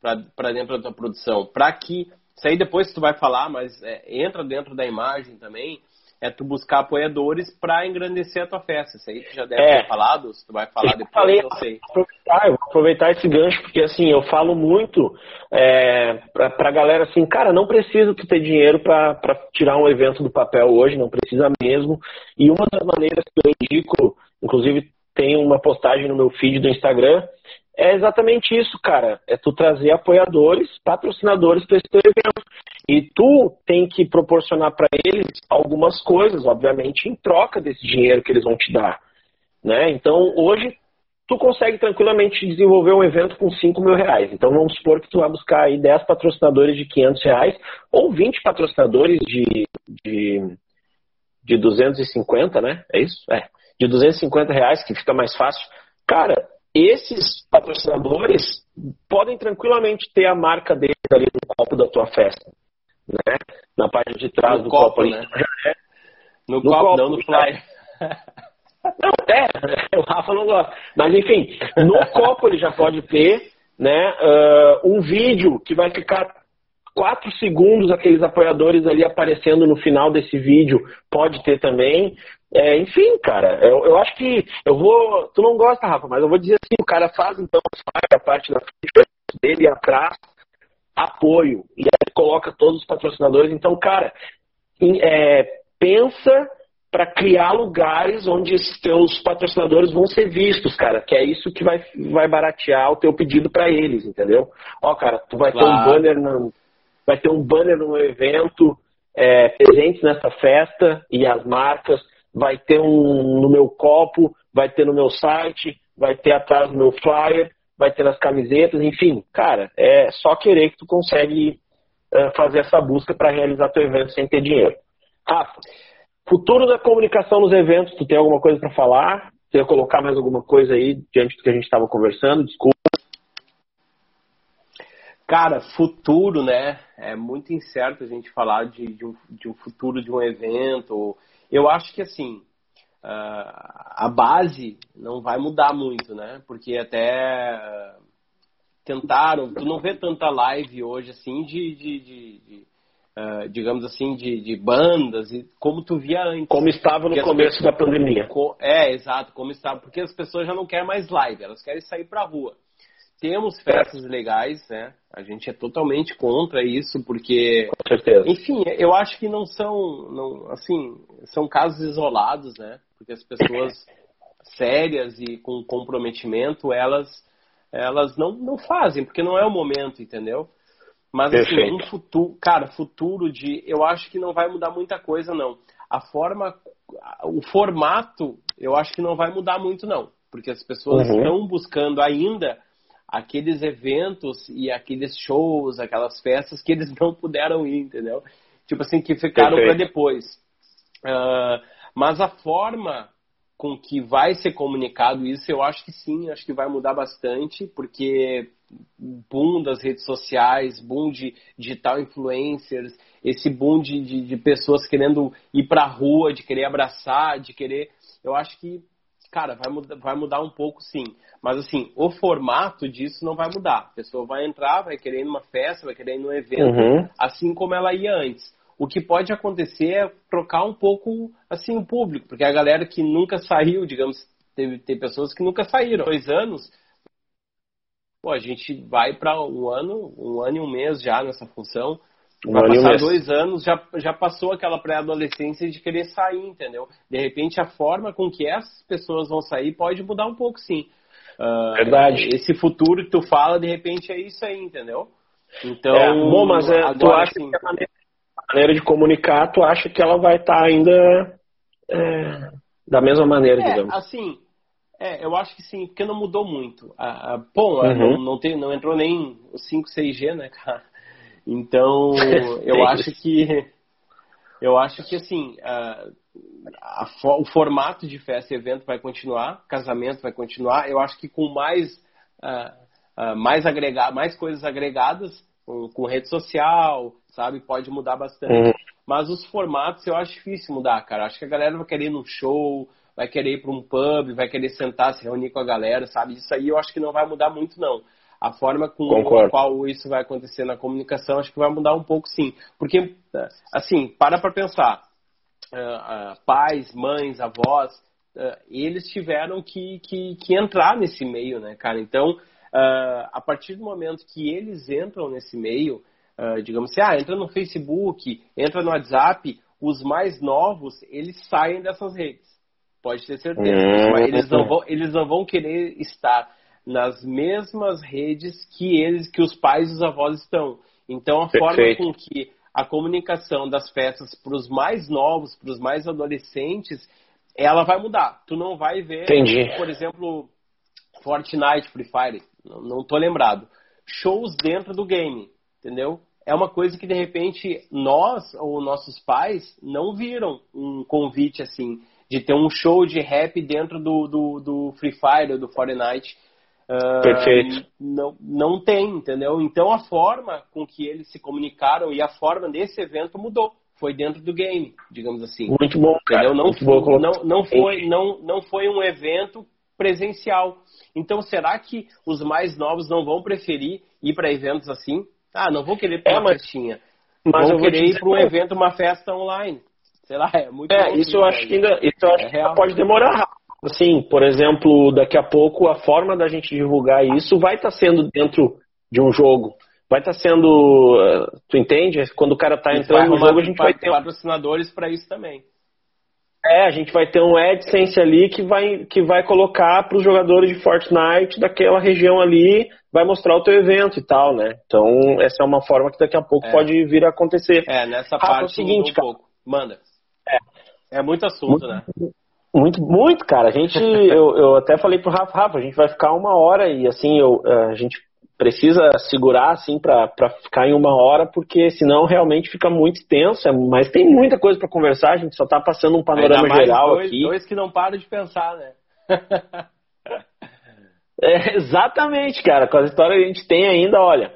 para dentro da tua produção. Para que... Isso aí depois tu vai falar, mas é, entra dentro da imagem também é tu buscar apoiadores para engrandecer a tua festa. Isso aí tu já deve é. ter falado, se tu vai falar eu depois, falei, eu sei. Aproveitar, eu vou aproveitar esse gancho, porque assim, eu falo muito é, pra, pra galera assim, cara, não precisa tu ter dinheiro para tirar um evento do papel hoje, não precisa mesmo. E uma das maneiras que eu indico, inclusive tem uma postagem no meu feed do Instagram, é exatamente isso, cara. É tu trazer apoiadores, patrocinadores para esse teu evento. E tu tem que proporcionar para eles algumas coisas, obviamente, em troca desse dinheiro que eles vão te dar. Né? Então, hoje, tu consegue tranquilamente desenvolver um evento com 5 mil reais. Então, vamos supor que tu vai buscar aí 10 patrocinadores de 500 reais ou 20 patrocinadores de, de, de 250, né? É isso? É. De 250 reais, que fica mais fácil. Cara, esses patrocinadores podem tranquilamente ter a marca deles ali no copo da tua festa né? Na parte de trás no do copo, copo né? É. No, no, copo, não no flyer. Não, é, o Rafa não gosta. Mas enfim, no copo ele já pode ter né, uh, um vídeo que vai ficar quatro segundos aqueles apoiadores ali aparecendo no final desse vídeo. Pode ter também. É, enfim, cara, eu, eu, acho que eu vou. Tu não gosta, Rafa, mas eu vou dizer assim: o cara faz então a parte da frente dele atrás apoio. E aí coloca todos os patrocinadores. Então, cara, é, pensa para criar lugares onde esses teus patrocinadores vão ser vistos, cara, que é isso que vai, vai baratear o teu pedido para eles, entendeu? Ó, cara, tu vai claro. ter um banner no, vai ter um banner no evento é, presentes nessa festa e as marcas, vai ter um no meu copo, vai ter no meu site, vai ter atrás do meu flyer vai ter nas camisetas, enfim, cara, é só querer que tu consegue uh, fazer essa busca para realizar teu evento sem ter dinheiro. Rafa, futuro da comunicação nos eventos, tu tem alguma coisa para falar? Quer colocar mais alguma coisa aí diante do que a gente estava conversando? Desculpa. Cara, futuro, né? É muito incerto a gente falar de, de, um, de um futuro de um evento. Eu acho que assim, a base não vai mudar muito, né? Porque até tentaram, tu não vê tanta live hoje assim de, de, de, de uh, digamos assim, de, de, bandas e como tu via antes. Como estava no começo pessoas, da pandemia. É, exato, como estava, porque as pessoas já não querem mais live, elas querem sair pra rua. Temos festas legais, né? A gente é totalmente contra isso, porque. Com certeza. Enfim, eu acho que não são. Não, assim, são casos isolados, né? Porque as pessoas sérias e com comprometimento, elas, elas não, não fazem, porque não é o momento, entendeu? Mas assim, um futuro, cara, futuro de. Eu acho que não vai mudar muita coisa, não. A forma. O formato, eu acho que não vai mudar muito, não. porque as pessoas uhum. estão buscando ainda aqueles eventos e aqueles shows, aquelas festas que eles não puderam ir, entendeu? Tipo assim, que ficaram para depois. Uh, mas a forma com que vai ser comunicado isso, eu acho que sim, acho que vai mudar bastante, porque boom das redes sociais, boom de digital influencers, esse boom de, de, de pessoas querendo ir para a rua, de querer abraçar, de querer. Eu acho que, cara, vai mudar, vai mudar um pouco sim. Mas assim, o formato disso não vai mudar. A pessoa vai entrar, vai querer ir numa festa, vai querer ir num evento, uhum. assim como ela ia antes. O que pode acontecer é trocar um pouco assim o público, porque a galera que nunca saiu, digamos, teve, tem pessoas que nunca saíram. Dois anos, pô, a gente vai para um ano, um ano e um mês já nessa função. Vai passar dois anos, já, já passou aquela pré-adolescência de querer sair, entendeu? De repente, a forma com que essas pessoas vão sair pode mudar um pouco, sim. Uh, Verdade. Esse futuro que tu fala, de repente, é isso aí, entendeu? Então, é, bom, mas é, agora, tu acha assim, que a maneira, a maneira, de comunicar, tu acha que ela vai estar tá ainda é, da mesma maneira, é, digamos? assim, é, eu acho que sim, porque não mudou muito. Ah, ah, bom, uhum. não, não, tem, não entrou nem o 5, 6G, né, cara? Então, eu acho que eu acho que assim a, a, o formato de festa e evento vai continuar, casamento vai continuar. Eu acho que com mais uh, uh, mais agregar, mais coisas agregadas com, com, rede social, sabe, pode mudar bastante. Uhum. Mas os formatos eu acho difícil mudar, cara. Acho que a galera vai querer ir num show, vai querer ir para um pub, vai querer sentar, se reunir com a galera, sabe? Isso aí eu acho que não vai mudar muito não a forma com a qual isso vai acontecer na comunicação, acho que vai mudar um pouco sim. Porque, assim, para para pensar. Uh, uh, pais, mães, avós, uh, eles tiveram que, que, que, entrar nesse meio, né, cara? Então, a partir do momento que eles entram nesse meio, digamos assim, ah, entra no Facebook, entra no WhatsApp, os mais novos, eles saem dessas redes. Pode ter certeza. Hum, eles, não vão, eles não vão querer estar nas mesmas redes que eles, que os pais e os avós estão. Então a Perfeito. forma com que a comunicação das festas para os mais novos, para os mais adolescentes, ela vai mudar. Tu não vai ver, Entendi. por exemplo, Fortnite, Free Fire, não, não tô lembrado. Shows dentro do game, entendeu? É uma coisa que de repente nós ou nossos pais não viram um convite assim de ter um show de rap dentro do, do, do Free Fire ou do Fortnite. Perfeito. não, não tem, entendeu? Então a forma com que eles se comunicaram e a forma desse evento mudou. Foi dentro do game, digamos assim. Muito bom, cara. Não, Muito foi, bom. não, não, foi, não, não foi um evento presencial. Então, será que os mais novos não vão preferir ir para eventos assim? Ah, não vou querer para é, uma mas, festinha. Mas vou querer ir para um evento, uma festa online. Sei lá, é muito É, isso eu acho que ainda, isso eu acho é que pode demorar assim, por exemplo, daqui a pouco a forma da gente divulgar isso vai estar tá sendo dentro de um jogo. Vai estar tá sendo, eh, tu entende? Quando o cara está entrando no jogo, a gente vai ter patrocinadores para isso também. É, a gente vai ter um AdSense ali que vai, que vai colocar para os jogadores de Fortnite daquela região ali, vai mostrar o teu evento e tal, né? Então, essa é uma forma que daqui a pouco é. pode vir a acontecer. É, nessa Rafa, parte é o seguinte, um cara. Pouco. Manda. É. é muito assunto, muito, né? Muito, muito, cara. A gente, eu, eu até falei pro Rafa, Rafa, a gente vai ficar uma hora e assim, eu, a gente precisa segurar assim para ficar em uma hora, porque senão realmente fica muito tenso. É, mas tem muita coisa para conversar, a gente só tá passando um panorama geral dois, aqui. Dois que não param de pensar, né? é, exatamente, cara. Com as histórias que a gente tem ainda, olha.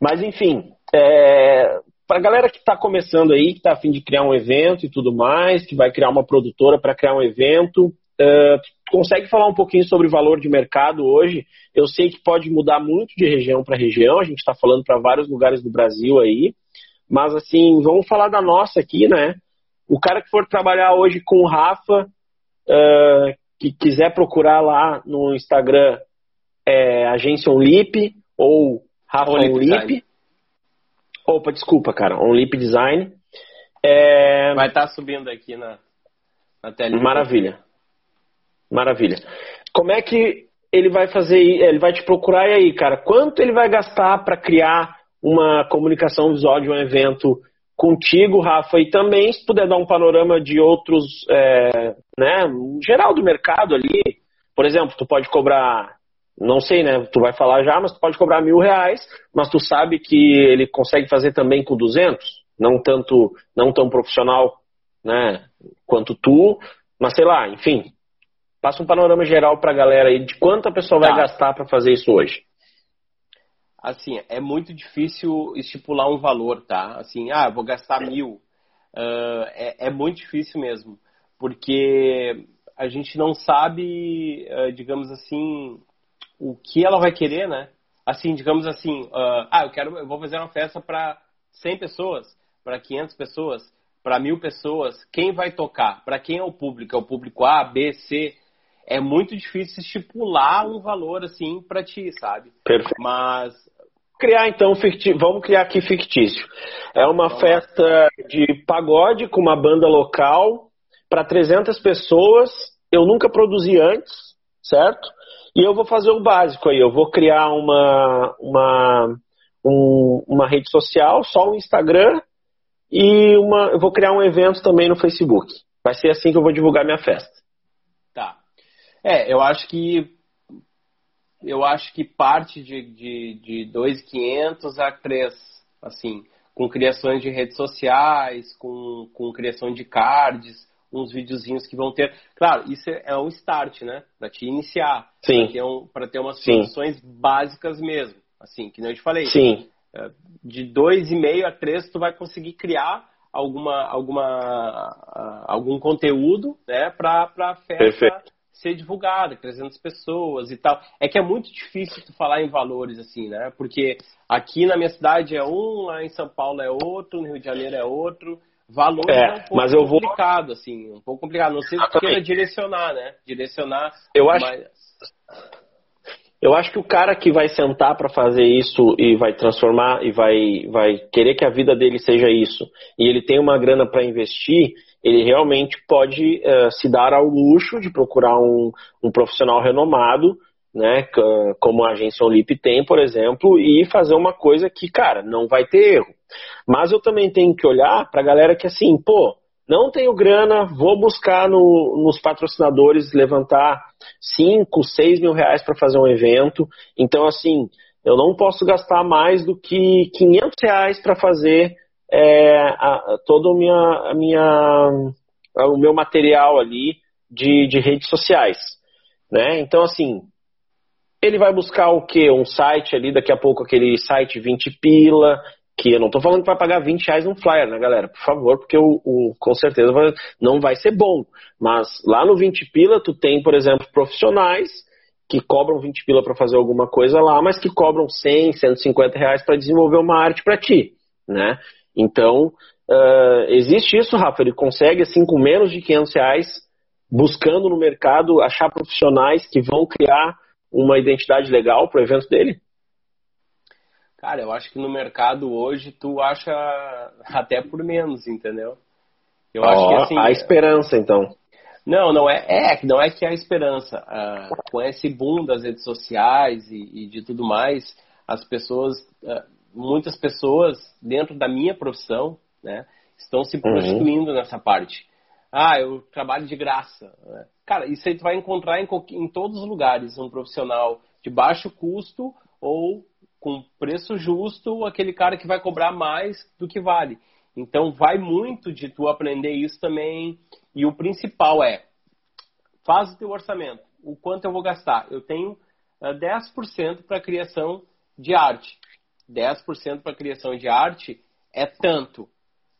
Mas enfim, é, para a galera que está começando aí, que está a fim de criar um evento e tudo mais, que vai criar uma produtora para criar um evento, uh, consegue falar um pouquinho sobre o valor de mercado hoje? Eu sei que pode mudar muito de região para região, a gente está falando para vários lugares do Brasil aí, mas assim, vamos falar da nossa aqui, né? O cara que for trabalhar hoje com o Rafa, uh, que quiser procurar lá no Instagram é, Agência Onlip ou Rafa Onlip, Opa, desculpa, cara. OnLip Design. É... Vai estar tá subindo aqui na, na tela. Maravilha. Maravilha. Como é que ele vai fazer? Ele vai te procurar e aí, cara? Quanto ele vai gastar para criar uma comunicação visual de um evento contigo, Rafa? E também, se puder dar um panorama de outros, é, né, geral do mercado ali. Por por exemplo, tu pode cobrar, não sei, né? Tu vai falar já, mas tu pode cobrar mil reais, mas tu sabe que ele consegue fazer também com 200, não tanto, não tão profissional, né? Quanto tu, mas sei lá, enfim. Passa um panorama geral para a galera aí de quanto a pessoa tá. vai gastar para fazer isso hoje. Assim, é muito difícil estipular um valor, tá? Assim, ah, vou gastar mil. Uh, é, é muito difícil mesmo, porque a gente não sabe, uh, digamos assim, o que ela vai querer, né? Assim, digamos assim, uh, ah, eu quero, eu vou fazer uma festa para 100 pessoas, para 500 pessoas, para mil pessoas. Quem vai tocar? Para quem é o público? É o público A, B, C? É muito difícil estipular um valor assim para ti, sabe? Perfeito. Mas criar então fictício, vamos criar aqui fictício. É uma festa de pagode com uma banda local para 300 pessoas. Eu nunca produzi antes, certo? E eu vou fazer o básico aí. Eu vou criar uma uma um, uma rede social, só o Instagram e uma, eu vou criar um evento também no Facebook. Vai ser assim que eu vou divulgar minha festa. Tá. É, eu acho que eu acho que parte de, de, de 2.500 a 3, assim, com criações de redes sociais, com, com criação de cards, uns videozinhos que vão ter. Claro, isso é um start, né? Para te iniciar. Sim. Para ter, um, ter umas soluções básicas mesmo. Assim, que nem eu te falei. Sim. É, de 2,5 a 3, tu vai conseguir criar alguma, alguma, algum conteúdo né, para a festa Perfeito. ser divulgada, 300 pessoas e tal. É que é muito difícil tu falar em valores assim, né? Porque aqui na minha cidade é um, lá em São Paulo é outro, no Rio de Janeiro é outro. Valor é, é um pouco mas eu complicado, vou... assim, um pouco complicado. Não sei se queira direcionar, né? Direcionar. Eu acho. Eu acho que o cara que vai sentar para fazer isso e vai transformar e vai, vai querer que a vida dele seja isso, e ele tem uma grana para investir, ele realmente pode uh, se dar ao luxo de procurar um, um profissional renomado né, como a agência Olip tem, por exemplo, e fazer uma coisa que, cara, não vai ter erro. Mas eu também tenho que olhar para a galera que, assim, pô, não tenho grana, vou buscar no, nos patrocinadores levantar 5, 6 mil reais para fazer um evento. Então, assim, eu não posso gastar mais do que 500 reais para fazer é, a, todo minha, a minha, o meu material ali de, de redes sociais. Né? Então, assim, ele vai buscar o quê? Um site ali, daqui a pouco aquele site 20 pila, que eu não estou falando que vai pagar 20 reais um flyer, né, galera? Por favor, porque o, o com certeza vai, não vai ser bom. Mas lá no 20 pila, tu tem, por exemplo, profissionais que cobram 20 pila para fazer alguma coisa lá, mas que cobram 100, 150 reais para desenvolver uma arte para ti, né? Então, uh, existe isso, Rafa, ele consegue, assim, com menos de 500 reais, buscando no mercado, achar profissionais que vão criar uma identidade legal para o evento dele? Cara, eu acho que no mercado hoje tu acha até por menos, entendeu? Eu oh, acho que assim. A esperança, então. Não, não é, é, não é que há esperança. Ah, com esse boom das redes sociais e, e de tudo mais, as pessoas, ah, muitas pessoas dentro da minha profissão, né, estão se uhum. prostituindo uhum. nessa parte. Ah, eu trabalho de graça. Né? Cara, isso aí tu vai encontrar em, em todos os lugares um profissional de baixo custo ou com preço justo, aquele cara que vai cobrar mais do que vale. Então vai muito de tu aprender isso também. E o principal é, faz o teu orçamento. O quanto eu vou gastar? Eu tenho uh, eh, 10% para criação de arte. 10% para criação de arte é tanto.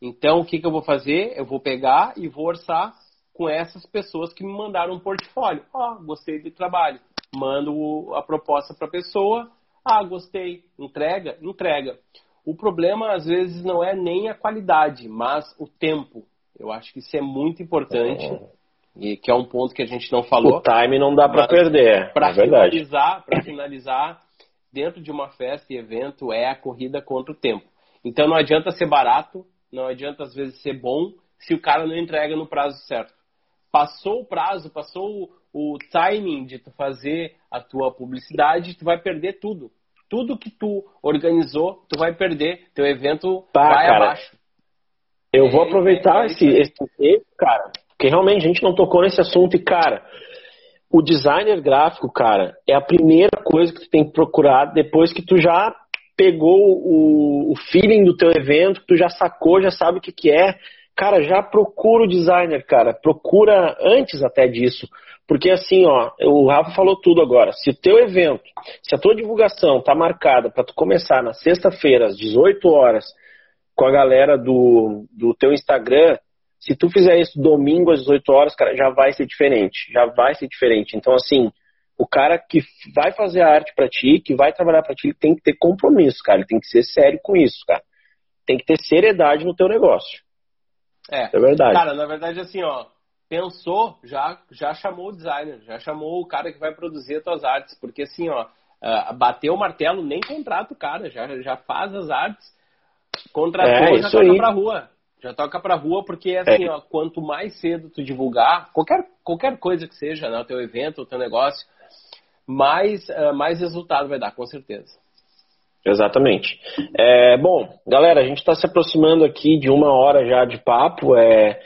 Então, o que, que eu vou fazer? Eu vou pegar e vou orçar com essas pessoas que me mandaram um portfólio. Ó, oh, gostei do trabalho. Mando a proposta para a pessoa. Ah, gostei. Entrega? Entrega. O problema, às vezes, não é nem a qualidade, mas o tempo. Eu acho que isso é muito importante. É. E que é um ponto que a gente não falou. O time não dá para perder. Para é finalizar, para finalizar, dentro de uma festa e evento é a corrida contra o tempo. Então não adianta ser barato, não adianta às vezes ser bom se o cara não entrega no prazo certo. Passou o prazo, passou o, o timing de tu fazer a tua publicidade, tu vai perder tudo. Tudo que tu organizou, tu vai perder. Teu evento tá, vai cara, abaixo. Eu é, vou aproveitar é, é esse, esse tempo, cara, porque realmente a gente não tocou nesse assunto e, cara, o designer gráfico, cara, é a primeira coisa que tu tem que procurar depois que tu já pegou o, o feeling do teu evento, que tu já sacou, já sabe o que, que é. Cara, já procura o designer, cara. Procura antes até disso. Porque assim, ó, o Rafa falou tudo agora. Se o teu evento, se a tua divulgação tá marcada para tu começar na sexta-feira às 18 horas com a galera do, do teu Instagram, se tu fizer isso domingo às 18 horas, cara, já vai ser diferente. Já vai ser diferente. Então, assim, o cara que vai fazer a arte para ti, que vai trabalhar para ti, ele tem que ter compromisso, cara. Ele tem que ser sério com isso, cara. Tem que ter seriedade no teu negócio. É, é verdade. Cara, na verdade, assim, ó, pensou, já, já chamou o designer, já chamou o cara que vai produzir as tuas artes, porque assim, ó, uh, bateu o martelo, nem contrata o cara, já, já faz as artes, contratou, é, já toca aí. pra rua. Já toca pra rua, porque assim, é. ó, quanto mais cedo tu divulgar, qualquer, qualquer coisa que seja, né, o teu evento, o teu negócio, mais, uh, mais resultado vai dar, com certeza. Exatamente. É, bom, galera, a gente está se aproximando aqui de uma hora já de papo. É,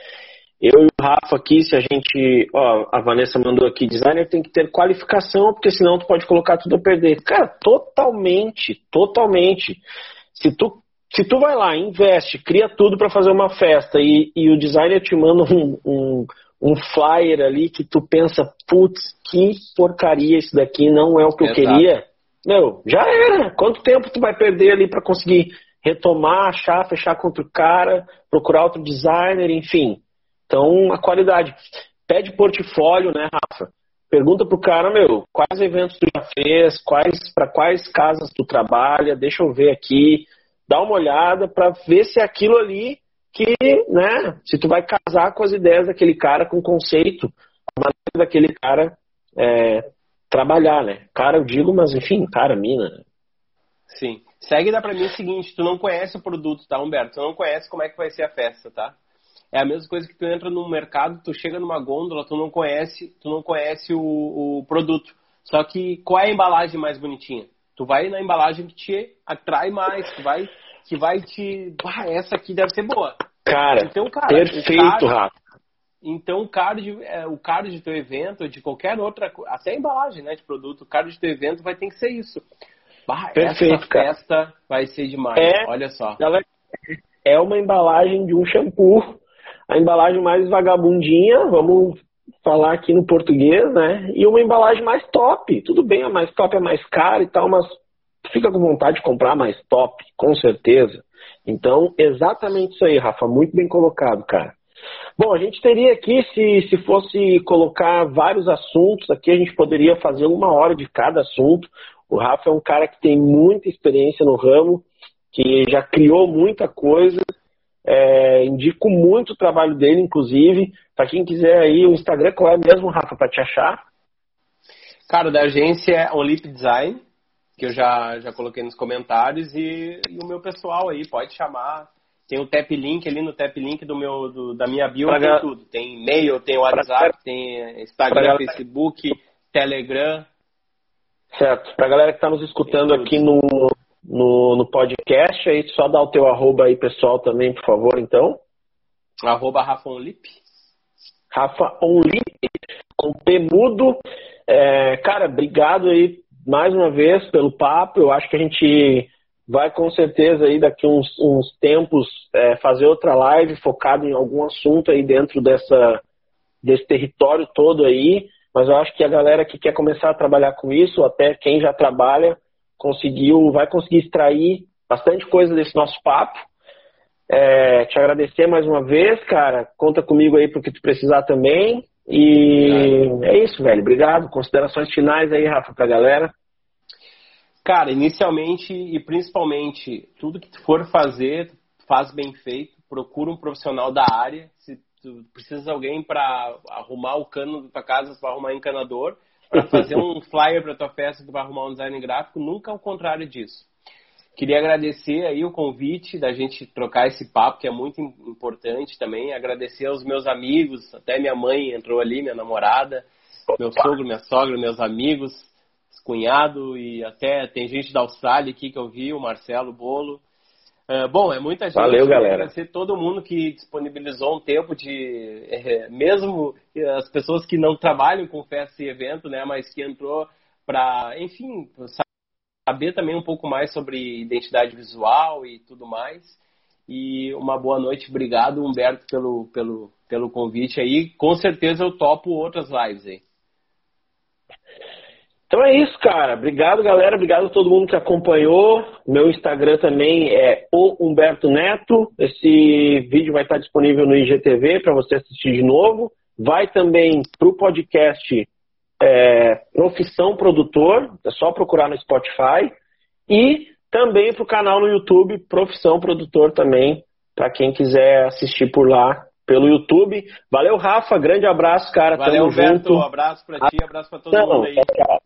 eu e o Rafa aqui, se a gente. Ó, a Vanessa mandou aqui, designer tem que ter qualificação, porque senão tu pode colocar tudo a perder. Cara, totalmente, totalmente. Se tu, se tu vai lá, investe, cria tudo para fazer uma festa e, e o designer te manda um, um, um flyer ali que tu pensa, putz, que porcaria isso daqui, não é o que Exato. eu queria. Meu, já era. Quanto tempo tu vai perder ali para conseguir retomar, achar, fechar com outro cara, procurar outro designer, enfim. Então, a qualidade. Pede portfólio, né, Rafa? Pergunta pro cara, meu, quais eventos tu já fez, quais para quais casas tu trabalha, deixa eu ver aqui, dá uma olhada para ver se aquilo ali que, né, se tu vai casar com as ideias daquele cara, com o conceito, a maneira daquele cara é, trabalhar, né? Cara, eu digo, mas enfim, cara, mina. Sim. Segue pra mim o seguinte, tu não conhece o produto, tá, Humberto? Tu não conhece como é que vai ser a festa, tá? É a mesma coisa que tu entra no mercado, tu chega numa gôndola, tu não conhece, tu não conhece o, o produto. Só que qual é a embalagem mais bonitinha? Tu vai na embalagem que te atrai mais, que vai, que vai te. Essa aqui deve ser boa. Cara, então, cara perfeito, Rafa. Então o card, é, o card de teu evento, de qualquer outra, até a embalagem né, de produto, o card de teu evento vai ter que ser isso. Bah, Perfeito, essa cara. festa vai ser demais. É, Olha só. Ela é uma embalagem de um shampoo a embalagem mais vagabundinha, vamos falar aqui no português, né? E uma embalagem mais top. Tudo bem, a mais top é mais cara e tal, mas fica com vontade de comprar mais top, com certeza. Então, exatamente isso aí, Rafa, muito bem colocado, cara. Bom, a gente teria aqui, se, se fosse colocar vários assuntos, aqui a gente poderia fazer uma hora de cada assunto. O Rafa é um cara que tem muita experiência no ramo, que já criou muita coisa é, indico muito o trabalho dele, inclusive. Para quem quiser aí, o Instagram, qual é mesmo, Rafa, para te achar? Cara, da agência é Onlip Design, que eu já, já coloquei nos comentários, e, e, o meu pessoal aí, pode chamar. Tem o tap link ali no tap link do meu, do, da minha bio, pra tem tudo. Tem e-mail, tem WhatsApp, tem Instagram, Facebook, Telegram. Certo. Para galera que está nos escutando aqui no, no, no podcast. Aí só dá o teu arroba aí, pessoal, também, por favor, então. Arroba Rafa Onlip. Rafa Onlip, com P mudo. É, cara, obrigado aí mais uma vez pelo papo. Eu acho que a gente vai com certeza aí daqui uns, uns tempos é, fazer outra live focada em algum assunto aí dentro dessa, desse território todo aí. Mas eu acho que a galera que quer começar a trabalhar com isso, até quem já trabalha, conseguiu, vai conseguir extrair bastante coisa desse nosso papo. É, te agradecer mais uma vez, cara. Conta comigo aí porque tu precisar também. E é isso, velho. Obrigado. Considerações finais aí, Rafa, pra galera. Cara, inicialmente e principalmente, tudo que tu for fazer, faz bem feito. Procura um profissional da área. Se tu precisa de alguém para arrumar o cano da tua casa, para arrumar encanador, para fazer um flyer para tua festa que vai arrumar um design gráfico, nunca ao contrário disso. Queria agradecer aí o convite da gente trocar esse papo, que é muito importante também. Agradecer aos meus amigos, até minha mãe entrou ali, minha namorada, meu sogro, minha sogra, meus amigos, cunhado e até tem gente da Austrália aqui que eu vi, o Marcelo Bolo. Uh, bom, é muita gente. Valeu, galera. Agradecer todo mundo que disponibilizou um tempo de. É, mesmo as pessoas que não trabalham com festa e evento, né? Mas que entrou para, enfim, saber também um pouco mais sobre identidade visual e tudo mais. E uma boa noite. Obrigado, Humberto, pelo, pelo, pelo convite aí. Com certeza eu topo outras lives aí. Então é isso, cara. Obrigado, galera. Obrigado a todo mundo que acompanhou. Meu Instagram também é o Humberto Neto. Esse vídeo vai estar disponível no IGTV para você assistir de novo. Vai também para o podcast é, Profissão Produtor. É só procurar no Spotify. E também para o canal no YouTube Profissão Produtor também, para quem quiser assistir por lá pelo YouTube. Valeu, Rafa. Grande abraço, cara. Valeu, Tamo Humberto. junto. Abraço para ti, abraço para todo Não, mundo aí. Cara.